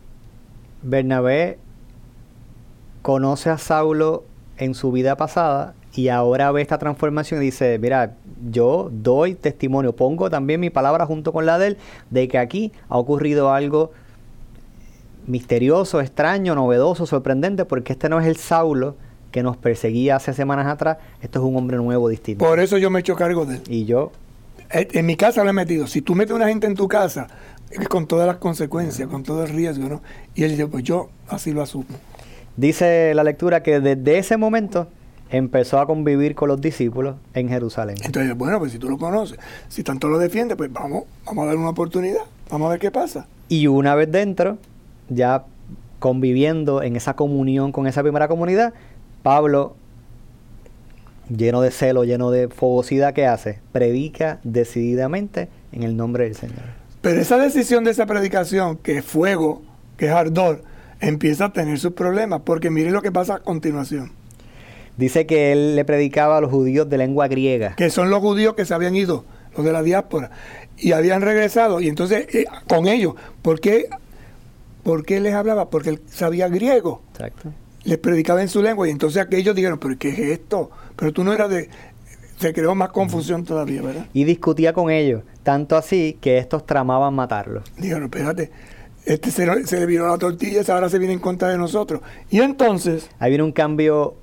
[SPEAKER 4] Bernabé conoce a Saulo en su vida pasada y ahora ve esta transformación y dice, mira, yo doy testimonio, pongo también mi palabra junto con la de él, de que aquí ha ocurrido algo misterioso, extraño, novedoso, sorprendente, porque este no es el Saulo que nos perseguía hace semanas atrás, esto es un hombre nuevo, distinto.
[SPEAKER 3] Por eso yo me he hecho cargo de él.
[SPEAKER 4] Y yo...
[SPEAKER 3] Eh, en mi casa lo he metido. Si tú metes a una gente en tu casa, con todas las consecuencias, con todo el riesgo, ¿no? Y él dice, pues yo así lo asumo.
[SPEAKER 4] Dice la lectura que desde ese momento empezó a convivir con los discípulos en Jerusalén.
[SPEAKER 3] Entonces, bueno, pues si tú lo conoces, si tanto lo defiende, pues vamos, vamos a dar una oportunidad, vamos a ver qué pasa.
[SPEAKER 4] Y una vez dentro, ya conviviendo en esa comunión con esa primera comunidad, Pablo, lleno de celo, lleno de fogosidad, ¿qué hace? Predica decididamente en el nombre del Señor.
[SPEAKER 3] Pero esa decisión de esa predicación, que es fuego, que es ardor, empieza a tener sus problemas, porque mire lo que pasa a continuación.
[SPEAKER 4] Dice que él le predicaba a los judíos de lengua griega.
[SPEAKER 3] Que son los judíos que se habían ido, los de la diáspora, y habían regresado. Y entonces, eh, con ellos, ¿por qué, ¿por qué les hablaba? Porque él sabía griego. Exacto. Les predicaba en su lengua. Y entonces aquellos dijeron, ¿pero qué es esto? Pero tú no eras de... Se creó más confusión todavía, ¿verdad?
[SPEAKER 4] Y discutía con ellos, tanto así que estos tramaban matarlo.
[SPEAKER 3] Dijeron, espérate, este se, le vino la tortilla, ahora se viene en contra de nosotros. Y entonces...
[SPEAKER 4] Ahí viene un cambio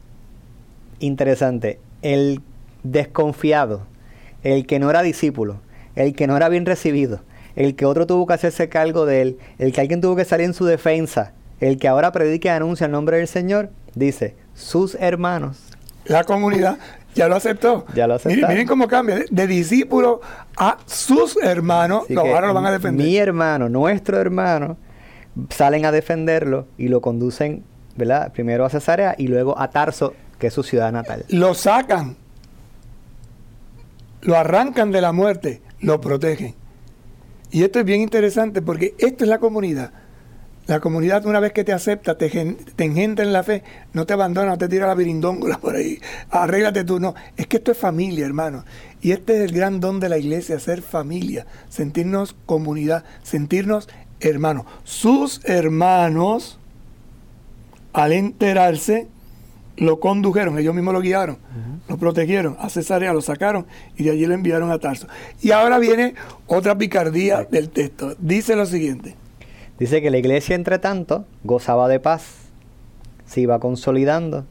[SPEAKER 4] interesante. El desconfiado, el que no era discípulo, el que no era bien recibido, el que otro tuvo que hacerse cargo de él, el que alguien tuvo que salir en su defensa, el que ahora predica y anuncia el nombre del Señor, dice, sus hermanos.
[SPEAKER 3] La comunidad ya lo aceptó.
[SPEAKER 4] Ya lo
[SPEAKER 3] aceptó. Miren, cómo cambia. De, discípulo a sus hermanos. no, ahora lo van a defender.
[SPEAKER 4] Mi hermano, nuestro hermano, salen a defenderlo y lo conducen, ¿verdad? Primero a Cesarea y luego a Tarso, que es su ciudad natal.
[SPEAKER 3] Lo sacan. Lo arrancan de la muerte. Lo protegen. Y esto es bien interesante porque esto es la comunidad. La comunidad, una vez que te acepta, te, te engendra en la fe, no te abandona, no te tira la virindóngola por ahí. Arréglate tú, no. Es que esto es familia, hermano. Y este es el gran don de la iglesia, ser familia, sentirnos comunidad, sentirnos hermanos. Sus hermanos, al enterarse, lo condujeron, ellos mismos lo guiaron, lo protegieron a Cesarea, lo sacaron y de allí lo enviaron a Tarso. Y ahora viene otra picardía del texto. Dice lo siguiente.
[SPEAKER 4] Dice que la iglesia, entre tanto, gozaba de paz, se iba consolidando,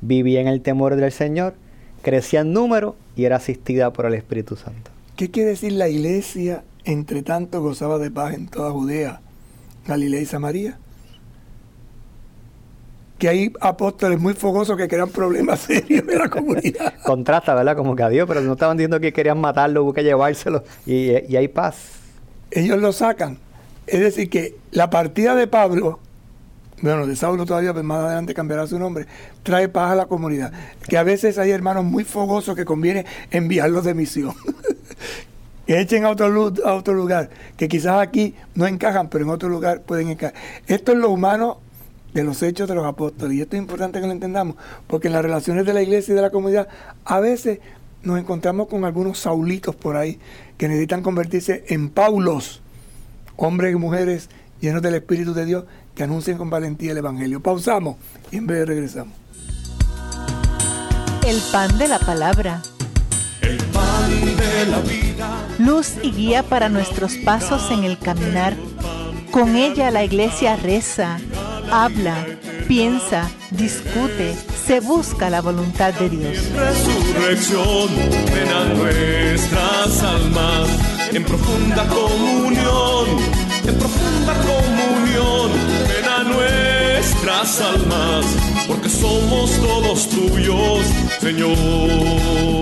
[SPEAKER 4] vivía en el temor del Señor, crecía en número y era asistida por el Espíritu Santo.
[SPEAKER 3] ¿Qué quiere decir la iglesia, entre tanto, gozaba de paz en toda Judea, Galilea y Samaria? que hay apóstoles muy fogosos que crean problemas [LAUGHS] serios en la comunidad. [LAUGHS]
[SPEAKER 4] Contrasta, ¿verdad? Como que a Dios, pero no estaban diciendo que querían matarlo, que llevárselo y, y hay paz.
[SPEAKER 3] Ellos lo sacan es decir, que la partida de Pablo, bueno, de Saulo todavía, pues más adelante cambiará su nombre, trae paz a la comunidad. Que a veces hay hermanos muy fogosos que conviene enviarlos de misión. [LAUGHS] que echen a otro, a otro lugar, que quizás aquí no encajan, pero en otro lugar pueden encajar. Esto es lo humano de los hechos de los apóstoles. Y esto es importante que lo entendamos, porque en las relaciones de la iglesia y de la comunidad, a veces nos encontramos con algunos saulitos por ahí que necesitan convertirse en Paulos hombres y mujeres llenos del Espíritu de Dios, que anuncien con valentía el Evangelio. Pausamos y en breve regresamos.
[SPEAKER 1] El pan de la palabra.
[SPEAKER 2] El pan de la vida.
[SPEAKER 1] Luz y guía para nuestros pasos en el caminar. Con ella la iglesia reza, habla, piensa, discute, se busca la voluntad de Dios.
[SPEAKER 2] Resurrección, nuestras almas en profunda comunión, en profunda comunión, ven a nuestras almas, porque somos todos tuyos, Señor.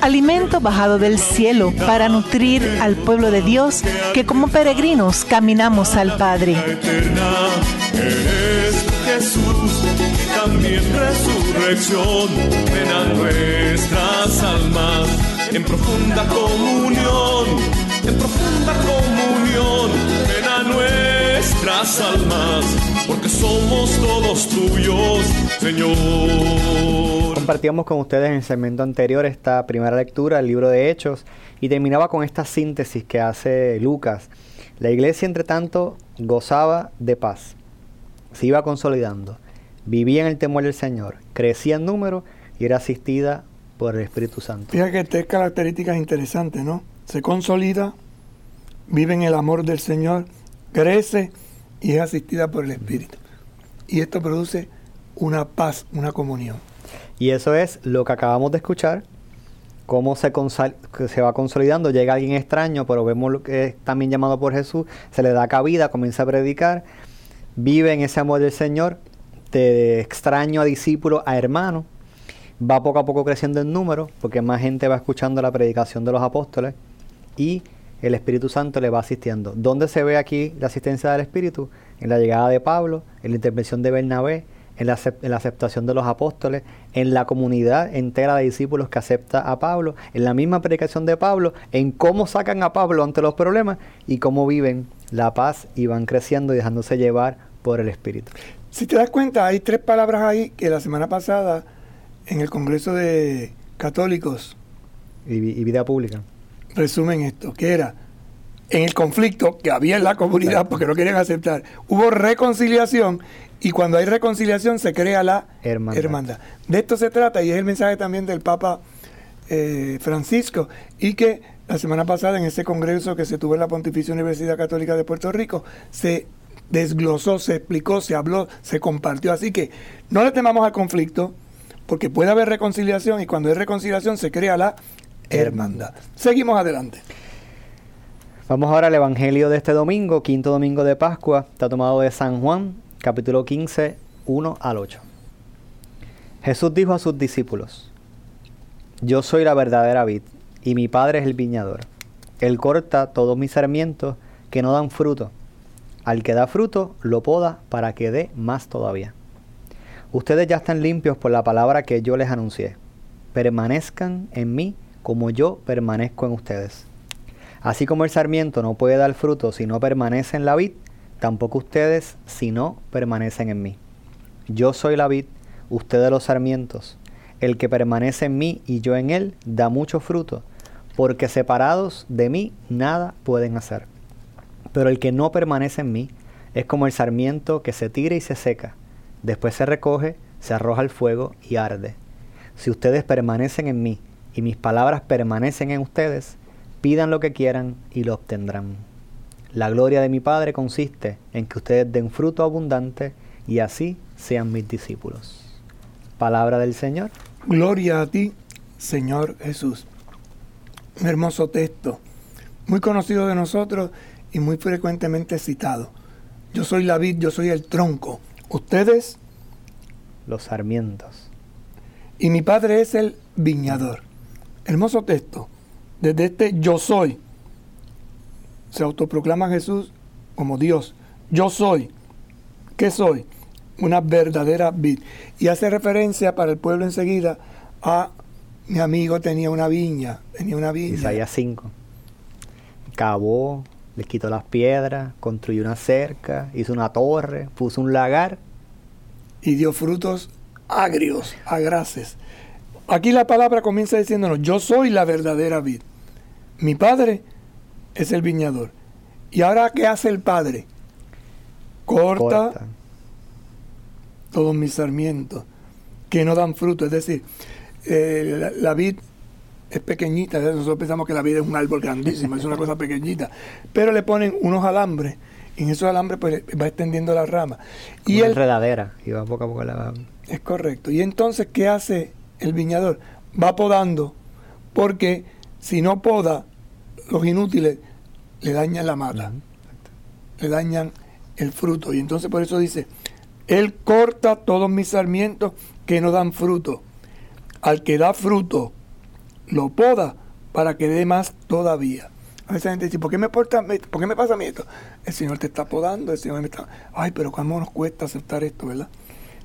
[SPEAKER 1] Alimento bajado del cielo para nutrir al pueblo de Dios que como peregrinos caminamos al Padre.
[SPEAKER 2] Jesús y también resurrección. Ven a nuestras almas en profunda comunión en profunda comunión. Ven a nuestras almas porque somos todos tuyos Señor
[SPEAKER 4] Compartíamos con ustedes en el segmento anterior esta primera lectura del libro de Hechos y terminaba con esta síntesis que hace Lucas. La iglesia, entre tanto, gozaba de paz, se iba consolidando, vivía en el temor del Señor, crecía en número y era asistida por el Espíritu Santo.
[SPEAKER 3] Fíjate que tres características interesantes, ¿no? Se consolida, vive en el amor del Señor, crece y es asistida por el Espíritu. Y esto produce una paz, una comunión.
[SPEAKER 4] Y eso es lo que acabamos de escuchar, cómo se, se va consolidando, llega alguien extraño, pero vemos lo que es también llamado por Jesús, se le da cabida, comienza a predicar, vive en ese amor del Señor, de extraño a discípulo a hermano, va poco a poco creciendo en número, porque más gente va escuchando la predicación de los apóstoles y el Espíritu Santo le va asistiendo. ¿Dónde se ve aquí la asistencia del Espíritu? En la llegada de Pablo, en la intervención de Bernabé, en la, acep- en la aceptación de los apóstoles, en la comunidad entera de discípulos que acepta a Pablo, en la misma predicación de Pablo, en cómo sacan a Pablo ante los problemas y cómo viven la paz y van creciendo y dejándose llevar por el Espíritu.
[SPEAKER 3] Si te das cuenta, hay tres palabras ahí que la semana pasada en el Congreso de Católicos
[SPEAKER 4] Y, y vida pública.
[SPEAKER 3] resumen esto, que era en el conflicto que había en la comunidad porque no querían aceptar, hubo reconciliación y cuando hay reconciliación se crea la
[SPEAKER 4] Hermandad.
[SPEAKER 3] hermandad. De esto se trata y es el mensaje también del Papa eh, Francisco y que la semana pasada en ese congreso que se tuvo en la Pontificia Universidad Católica de Puerto Rico se desglosó, se explicó, se habló, se compartió. Así que no le temamos al conflicto porque puede haber reconciliación y cuando hay reconciliación se crea la hermandad. Seguimos adelante.
[SPEAKER 4] Vamos ahora al Evangelio de este domingo, quinto domingo de Pascua. Está tomado de San Juan, capítulo 15, 1 al 8. Jesús dijo a sus discípulos, Yo soy la verdadera vid, y mi Padre es el viñador. Él corta todos mis sarmientos que no dan fruto. Al que da fruto, lo poda para que dé más todavía. Ustedes ya están limpios por la palabra que yo les anuncié. Permanezcan en mí como yo permanezco en ustedes. Así como el sarmiento no puede dar fruto si no permanece en la vid, tampoco ustedes si no permanecen en mí. Yo soy la vid, ustedes los sarmientos. El que permanece en mí y yo en él da mucho fruto, porque separados de mí nada pueden hacer. Pero el que no permanece en mí es como el sarmiento que se tira y se seca. Después se recoge, se arroja al fuego y arde. Si ustedes permanecen en mí y mis palabras permanecen en ustedes, pidan lo que quieran y lo obtendrán. La gloria de mi Padre consiste en que ustedes den fruto abundante y así sean mis discípulos. Palabra del Señor.
[SPEAKER 3] Gloria a ti, Señor Jesús. Un hermoso texto, muy conocido de nosotros y muy frecuentemente citado. Yo soy la vid, yo soy el tronco. Ustedes
[SPEAKER 4] Los sarmientos.
[SPEAKER 3] y mi padre es el viñador. Hermoso texto. Desde este yo soy se autoproclama Jesús como Dios. Yo soy. ¿Qué soy? Una verdadera vid. Y hace referencia para el pueblo enseguida a mi amigo tenía una viña, tenía una viña.
[SPEAKER 4] Isaías 5. Cavó, les quitó las piedras, construyó una cerca, hizo una torre, puso un lagar.
[SPEAKER 3] Y dio frutos agrios, agraces. Aquí la palabra comienza diciéndonos, yo soy la verdadera vid. Mi padre es el viñador. ¿Y ahora qué hace el padre? Corta,
[SPEAKER 4] Corta.
[SPEAKER 3] todos mis sarmientos que no dan fruto. Es decir, eh, la, la vid es pequeñita. Nosotros pensamos que la vid es un árbol grandísimo, es una cosa pequeñita. Pero le ponen unos alambres y en esos alambres pues, va extendiendo la rama. Y
[SPEAKER 4] una enredadera. Y va poco a poco la...
[SPEAKER 3] es correcto. Y entonces, ¿qué hace el viñador? Va podando, porque si no poda, los inútiles le dañan la mata, le dañan el fruto. Y entonces por eso dice, Él corta todos mis sarmientos que no dan fruto. Al que da fruto, lo poda para que dé más todavía. A veces la gente dice, ¿por qué me, porta, me- ¿por qué me pasa a mí esto? El Señor te está podando, el Señor me está... Ay, pero cómo nos cuesta aceptar esto, ¿verdad?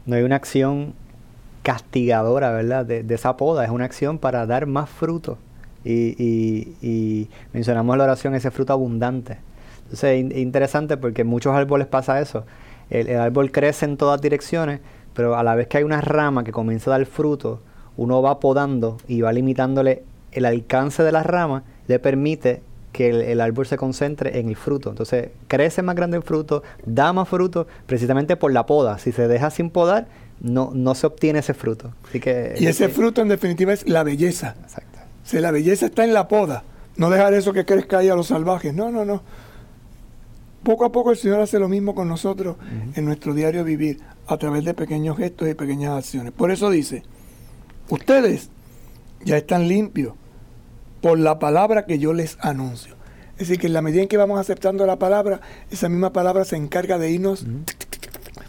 [SPEAKER 4] No hay una acción castigadora, ¿verdad? De, esa poda. Es una acción para dar más fruto. Y, y- y mencionamos en la oración ese fruto abundante. Entonces es in- interesante porque en muchos árboles pasa eso. El, el árbol crece en todas direcciones, pero a la vez que hay una rama que comienza a dar fruto, uno va podando y va limitándole el alcance de la rama, le permite que el, el árbol se concentre en el fruto. Entonces crece más grande el fruto, da más fruto, precisamente por la poda. Si se deja sin podar, no, no se obtiene ese fruto. Así que,
[SPEAKER 3] Y ese
[SPEAKER 4] eh,
[SPEAKER 3] fruto en definitiva es la belleza.
[SPEAKER 4] Exacto.
[SPEAKER 3] Si la belleza está en la poda, no dejar eso que crezca ahí a los salvajes. No, no, no. Poco a poco el Señor hace lo mismo con nosotros en nuestro diario vivir, a través de pequeños gestos y pequeñas acciones. Por eso dice, ustedes ya están limpios por la palabra que yo les anuncio. Es decir, que en la medida en que vamos aceptando la palabra, esa misma palabra se encarga de irnos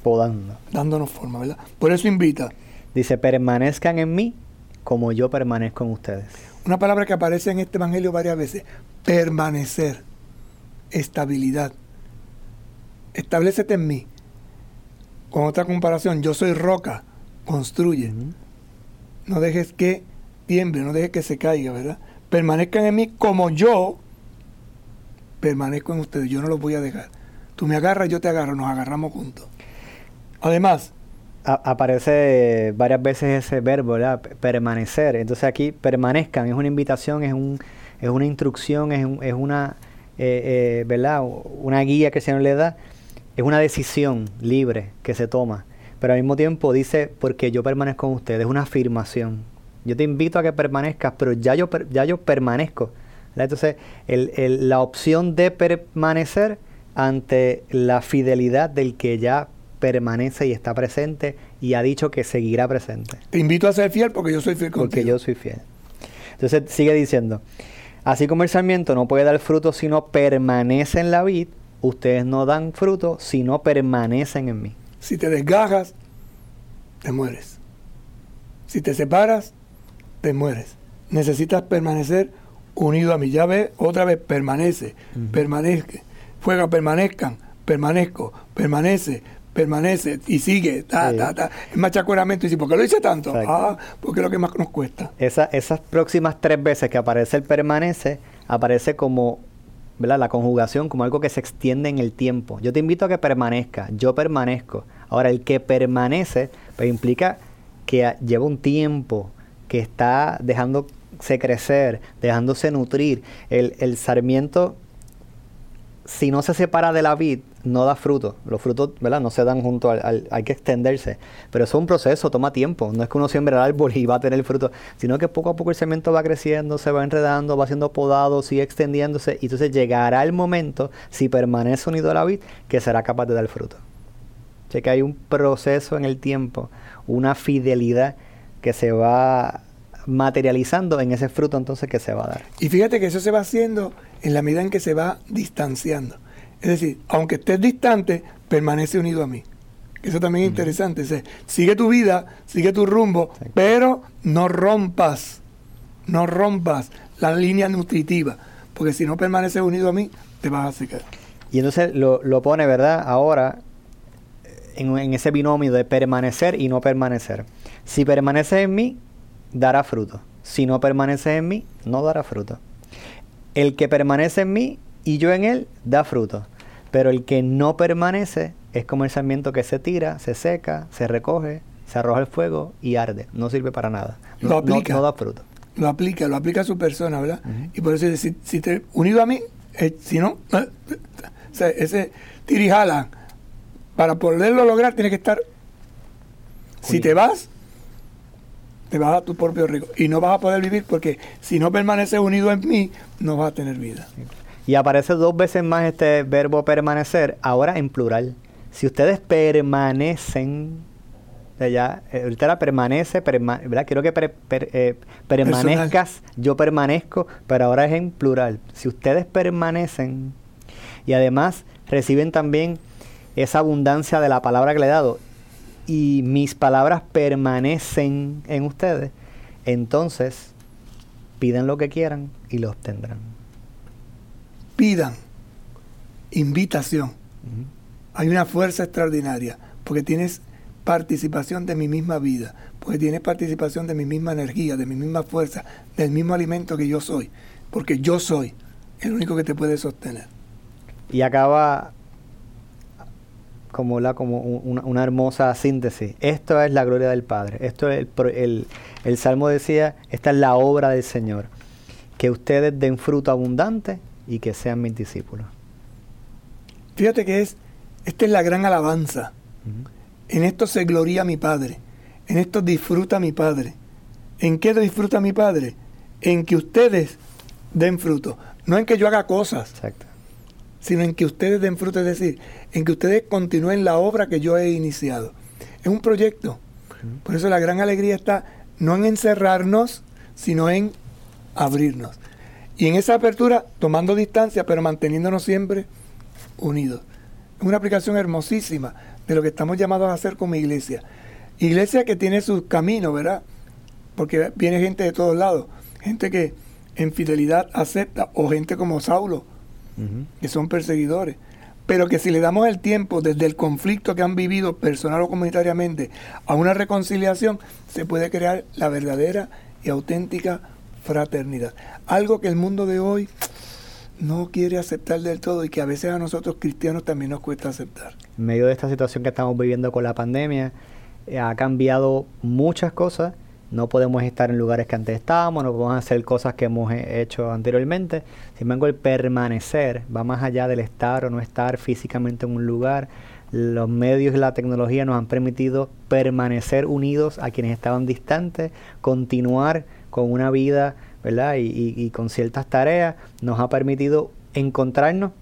[SPEAKER 4] Podando.
[SPEAKER 3] dándonos forma, ¿verdad? Por eso invita.
[SPEAKER 4] Dice, permanezcan en mí como yo permanezco en ustedes.
[SPEAKER 3] Una palabra que aparece en este evangelio varias veces. Permanecer. Estabilidad. Establecete en mí. Con otra comparación, yo soy roca. Construye. No dejes que tiemble, no dejes que se caiga, ¿verdad? Permanezcan en mí como yo permanezco en ustedes. Yo no los voy a dejar. Tú me agarras, yo te agarro, nos agarramos juntos. Además,
[SPEAKER 4] aparece varias veces ese verbo, ¿verdad? Permanecer. Entonces aquí permanezcan, es una invitación, es, un, es una instrucción, es, es una, eh, eh, ¿verdad? Una guía que el Señor le da. Es una decisión libre que se toma. Pero al mismo tiempo dice, porque yo permanezco con ustedes, es una afirmación. Yo te invito a que permanezcas, pero ya yo, ya yo permanezco. Entonces, la opción de permanecer ante la fidelidad del que ya permanece y está presente y ha dicho que seguirá presente,
[SPEAKER 3] te invito a ser fiel porque yo soy fiel
[SPEAKER 4] porque
[SPEAKER 3] contigo.
[SPEAKER 4] yo soy fiel. Entonces sigue diciendo, así como el sarmiento no puede dar fruto si no permanece en la vid, ustedes no dan fruto si no permanecen en mí.
[SPEAKER 3] Si te desgajas, te mueres. Si te separas, te mueres. Necesitas permanecer unido a mí. Ya ves, otra vez, permanece, permanezca. Fuega, permanezcan, permanezco, permanece, permanece y sigue. Ta,
[SPEAKER 4] Sí.
[SPEAKER 3] ta, ta. Es machacueramente. Y dice, ¿por qué lo dice tanto?
[SPEAKER 4] Exacto.
[SPEAKER 3] Ah, porque es lo que más nos cuesta.
[SPEAKER 4] Esa- esas próximas tres veces que aparece el permanece, aparece como ¿verdad? la conjugación, como algo que se extiende en el tiempo. Yo te invito a que permanezca, yo permanezco. Ahora, el que permanece, pues implica que lleva un tiempo, que está dejándose crecer, dejándose nutrir. El, el sarmiento, si no se separa de la vid, no da fruto. Los frutos, ¿verdad? No se dan junto al, hay que extenderse. Pero eso es un proceso, toma tiempo. No es que uno siembre el árbol y va a tener fruto, sino que poco a poco el cemento va creciendo, se va enredando, va siendo podado, sigue extendiéndose. Y entonces llegará el momento, si permanece unido a la vid, que será capaz de dar fruto. O sea que hay un proceso en el tiempo, una fidelidad que se va materializando en ese fruto entonces que se va a dar.
[SPEAKER 3] Y fíjate que eso se va haciendo en la medida en que se va distanciando. Es decir, aunque estés distante, permanece unido a mí. Eso también es interesante. O sea, sigue tu vida, sigue tu rumbo, pero no rompas, no rompas la línea nutritiva. Porque si no permaneces unido a mí, te vas a secar.
[SPEAKER 4] Y entonces lo, lo pone, ¿verdad? Ahora en, en, ese binomio de permanecer y no permanecer. Si permaneces en mí, dará fruto. Si no permaneces en mí, no dará fruto. El que permanece en mí y yo en él, da fruto. Pero el que no permanece es como el sarmiento que se tira, se seca, se recoge, se arroja al fuego y arde. No sirve para nada. No,
[SPEAKER 3] lo aplica.
[SPEAKER 4] No, da fruto.
[SPEAKER 3] Lo aplica, lo aplica a su persona, ¿verdad? Uh -huh. Y por eso, si, si te unido a mí, eh, si no, eh, o sea, ese tirijala, para poderlo lograr, tiene que estar. Si te vas, te vas a tu propio riesgo. Y no vas a poder vivir porque si no permaneces unido en mí, no vas a tener vida.
[SPEAKER 4] Y aparece dos veces más este verbo permanecer, ahora en plural. Si ustedes permanecen, ya, ahorita era permanece, perma, ¿verdad? Quiero que per, per, eh, permanezcas, Personal. yo permanezco, pero ahora es en plural. Si ustedes permanecen y además reciben también esa abundancia de la palabra que le he dado y mis palabras permanecen en ustedes, entonces piden lo que quieran y lo obtendrán.
[SPEAKER 3] Pidan invitación. Uh -huh. Hay una fuerza extraordinaria porque tienes participación de mi misma vida, porque tienes participación de mi misma energía, de mi misma fuerza, del mismo alimento que yo soy, porque yo soy el único que te puede sostener.
[SPEAKER 4] Y acaba como, la, como una, una, hermosa síntesis. Esto es la gloria del Padre. Esto es el, el, el Salmo decía, esta es la obra del Señor. Que ustedes den fruto abundante y que sean mis discípulos.
[SPEAKER 3] Fíjate que es, esta es la gran alabanza. Uh -huh. En esto se gloria mi Padre. En esto disfruta mi Padre. ¿En qué disfruta mi Padre? En que ustedes den fruto. No en que yo haga cosas.
[SPEAKER 4] Exacto.
[SPEAKER 3] Sino en que ustedes den fruto. Es decir, en que ustedes continúen la obra que yo he iniciado. Es un proyecto. Por eso la gran alegría está no en encerrarnos, sino en abrirnos. Y en esa apertura, tomando distancia, pero manteniéndonos siempre unidos. Es una aplicación hermosísima de lo que estamos llamados a hacer como iglesia. Iglesia que tiene sus caminos, ¿verdad? Porque viene gente de todos lados. Gente que en fidelidad acepta, o gente como Saulo, uh -huh. que son perseguidores. Pero que si le damos el tiempo desde el conflicto que han vivido personal o comunitariamente a una reconciliación, se puede crear la verdadera y auténtica fraternidad. Algo que el mundo de hoy no quiere aceptar del todo y que a veces a nosotros cristianos también nos cuesta aceptar.
[SPEAKER 4] En medio de esta situación que estamos viviendo con la pandemia, eh, ha cambiado muchas cosas. No podemos estar en lugares que antes estábamos, no podemos hacer cosas que hemos hecho anteriormente. Sin embargo, el permanecer va más allá del estar o no estar físicamente en un lugar. Los medios y la tecnología nos han permitido permanecer unidos a quienes estaban distantes, continuar con una vida ¿verdad? Y, con ciertas tareas nos ha permitido encontrarnos,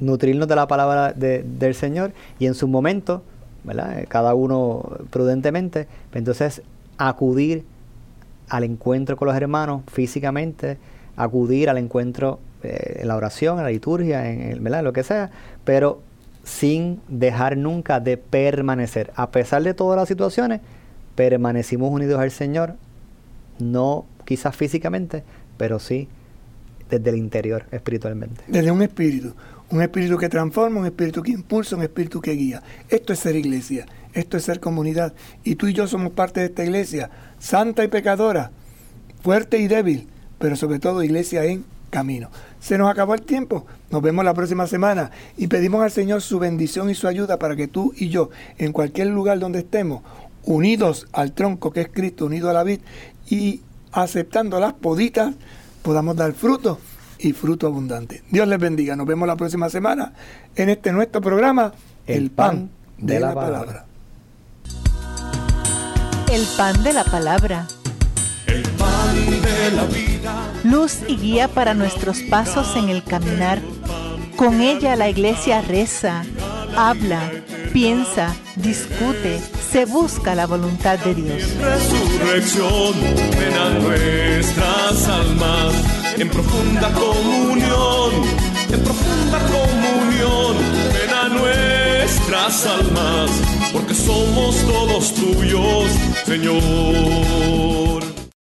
[SPEAKER 4] nutrirnos de la palabra de, del Señor y en su momento, ¿verdad? cada uno prudentemente, entonces acudir al encuentro con los hermanos físicamente, acudir al encuentro eh, en la oración, en la liturgia, en el, lo que sea, pero sin dejar nunca de permanecer. A pesar de todas las situaciones, permanecimos unidos al Señor, no quizás físicamente, pero sí desde el interior espiritualmente.
[SPEAKER 3] Desde un espíritu, un espíritu que transforma, un espíritu que impulsa, un espíritu que guía. Esto es ser iglesia, esto es ser comunidad. Y tú y yo somos parte de esta iglesia, santa y pecadora, fuerte y débil, pero sobre todo iglesia en camino. Se nos acabó el tiempo, nos vemos la próxima semana y pedimos al Señor su bendición y su ayuda para que tú y yo, en cualquier lugar donde estemos, unidos al tronco que es Cristo, unido a la vid y aceptando las poditas, podamos dar fruto y fruto abundante. Dios les bendiga. Nos vemos la próxima semana en este nuestro programa, El, el pan, pan, de, de la, la palabra.
[SPEAKER 1] El pan de la palabra.
[SPEAKER 2] El pan de la vida.
[SPEAKER 1] Luz y guía para nuestros pasos en el caminar. Con ella la iglesia reza, habla, piensa, discute, se busca la voluntad de Dios.
[SPEAKER 2] Resurrección, ven a nuestras almas en profunda comunión, en profunda comunión, ven a nuestras almas, porque somos todos tuyos, Señor.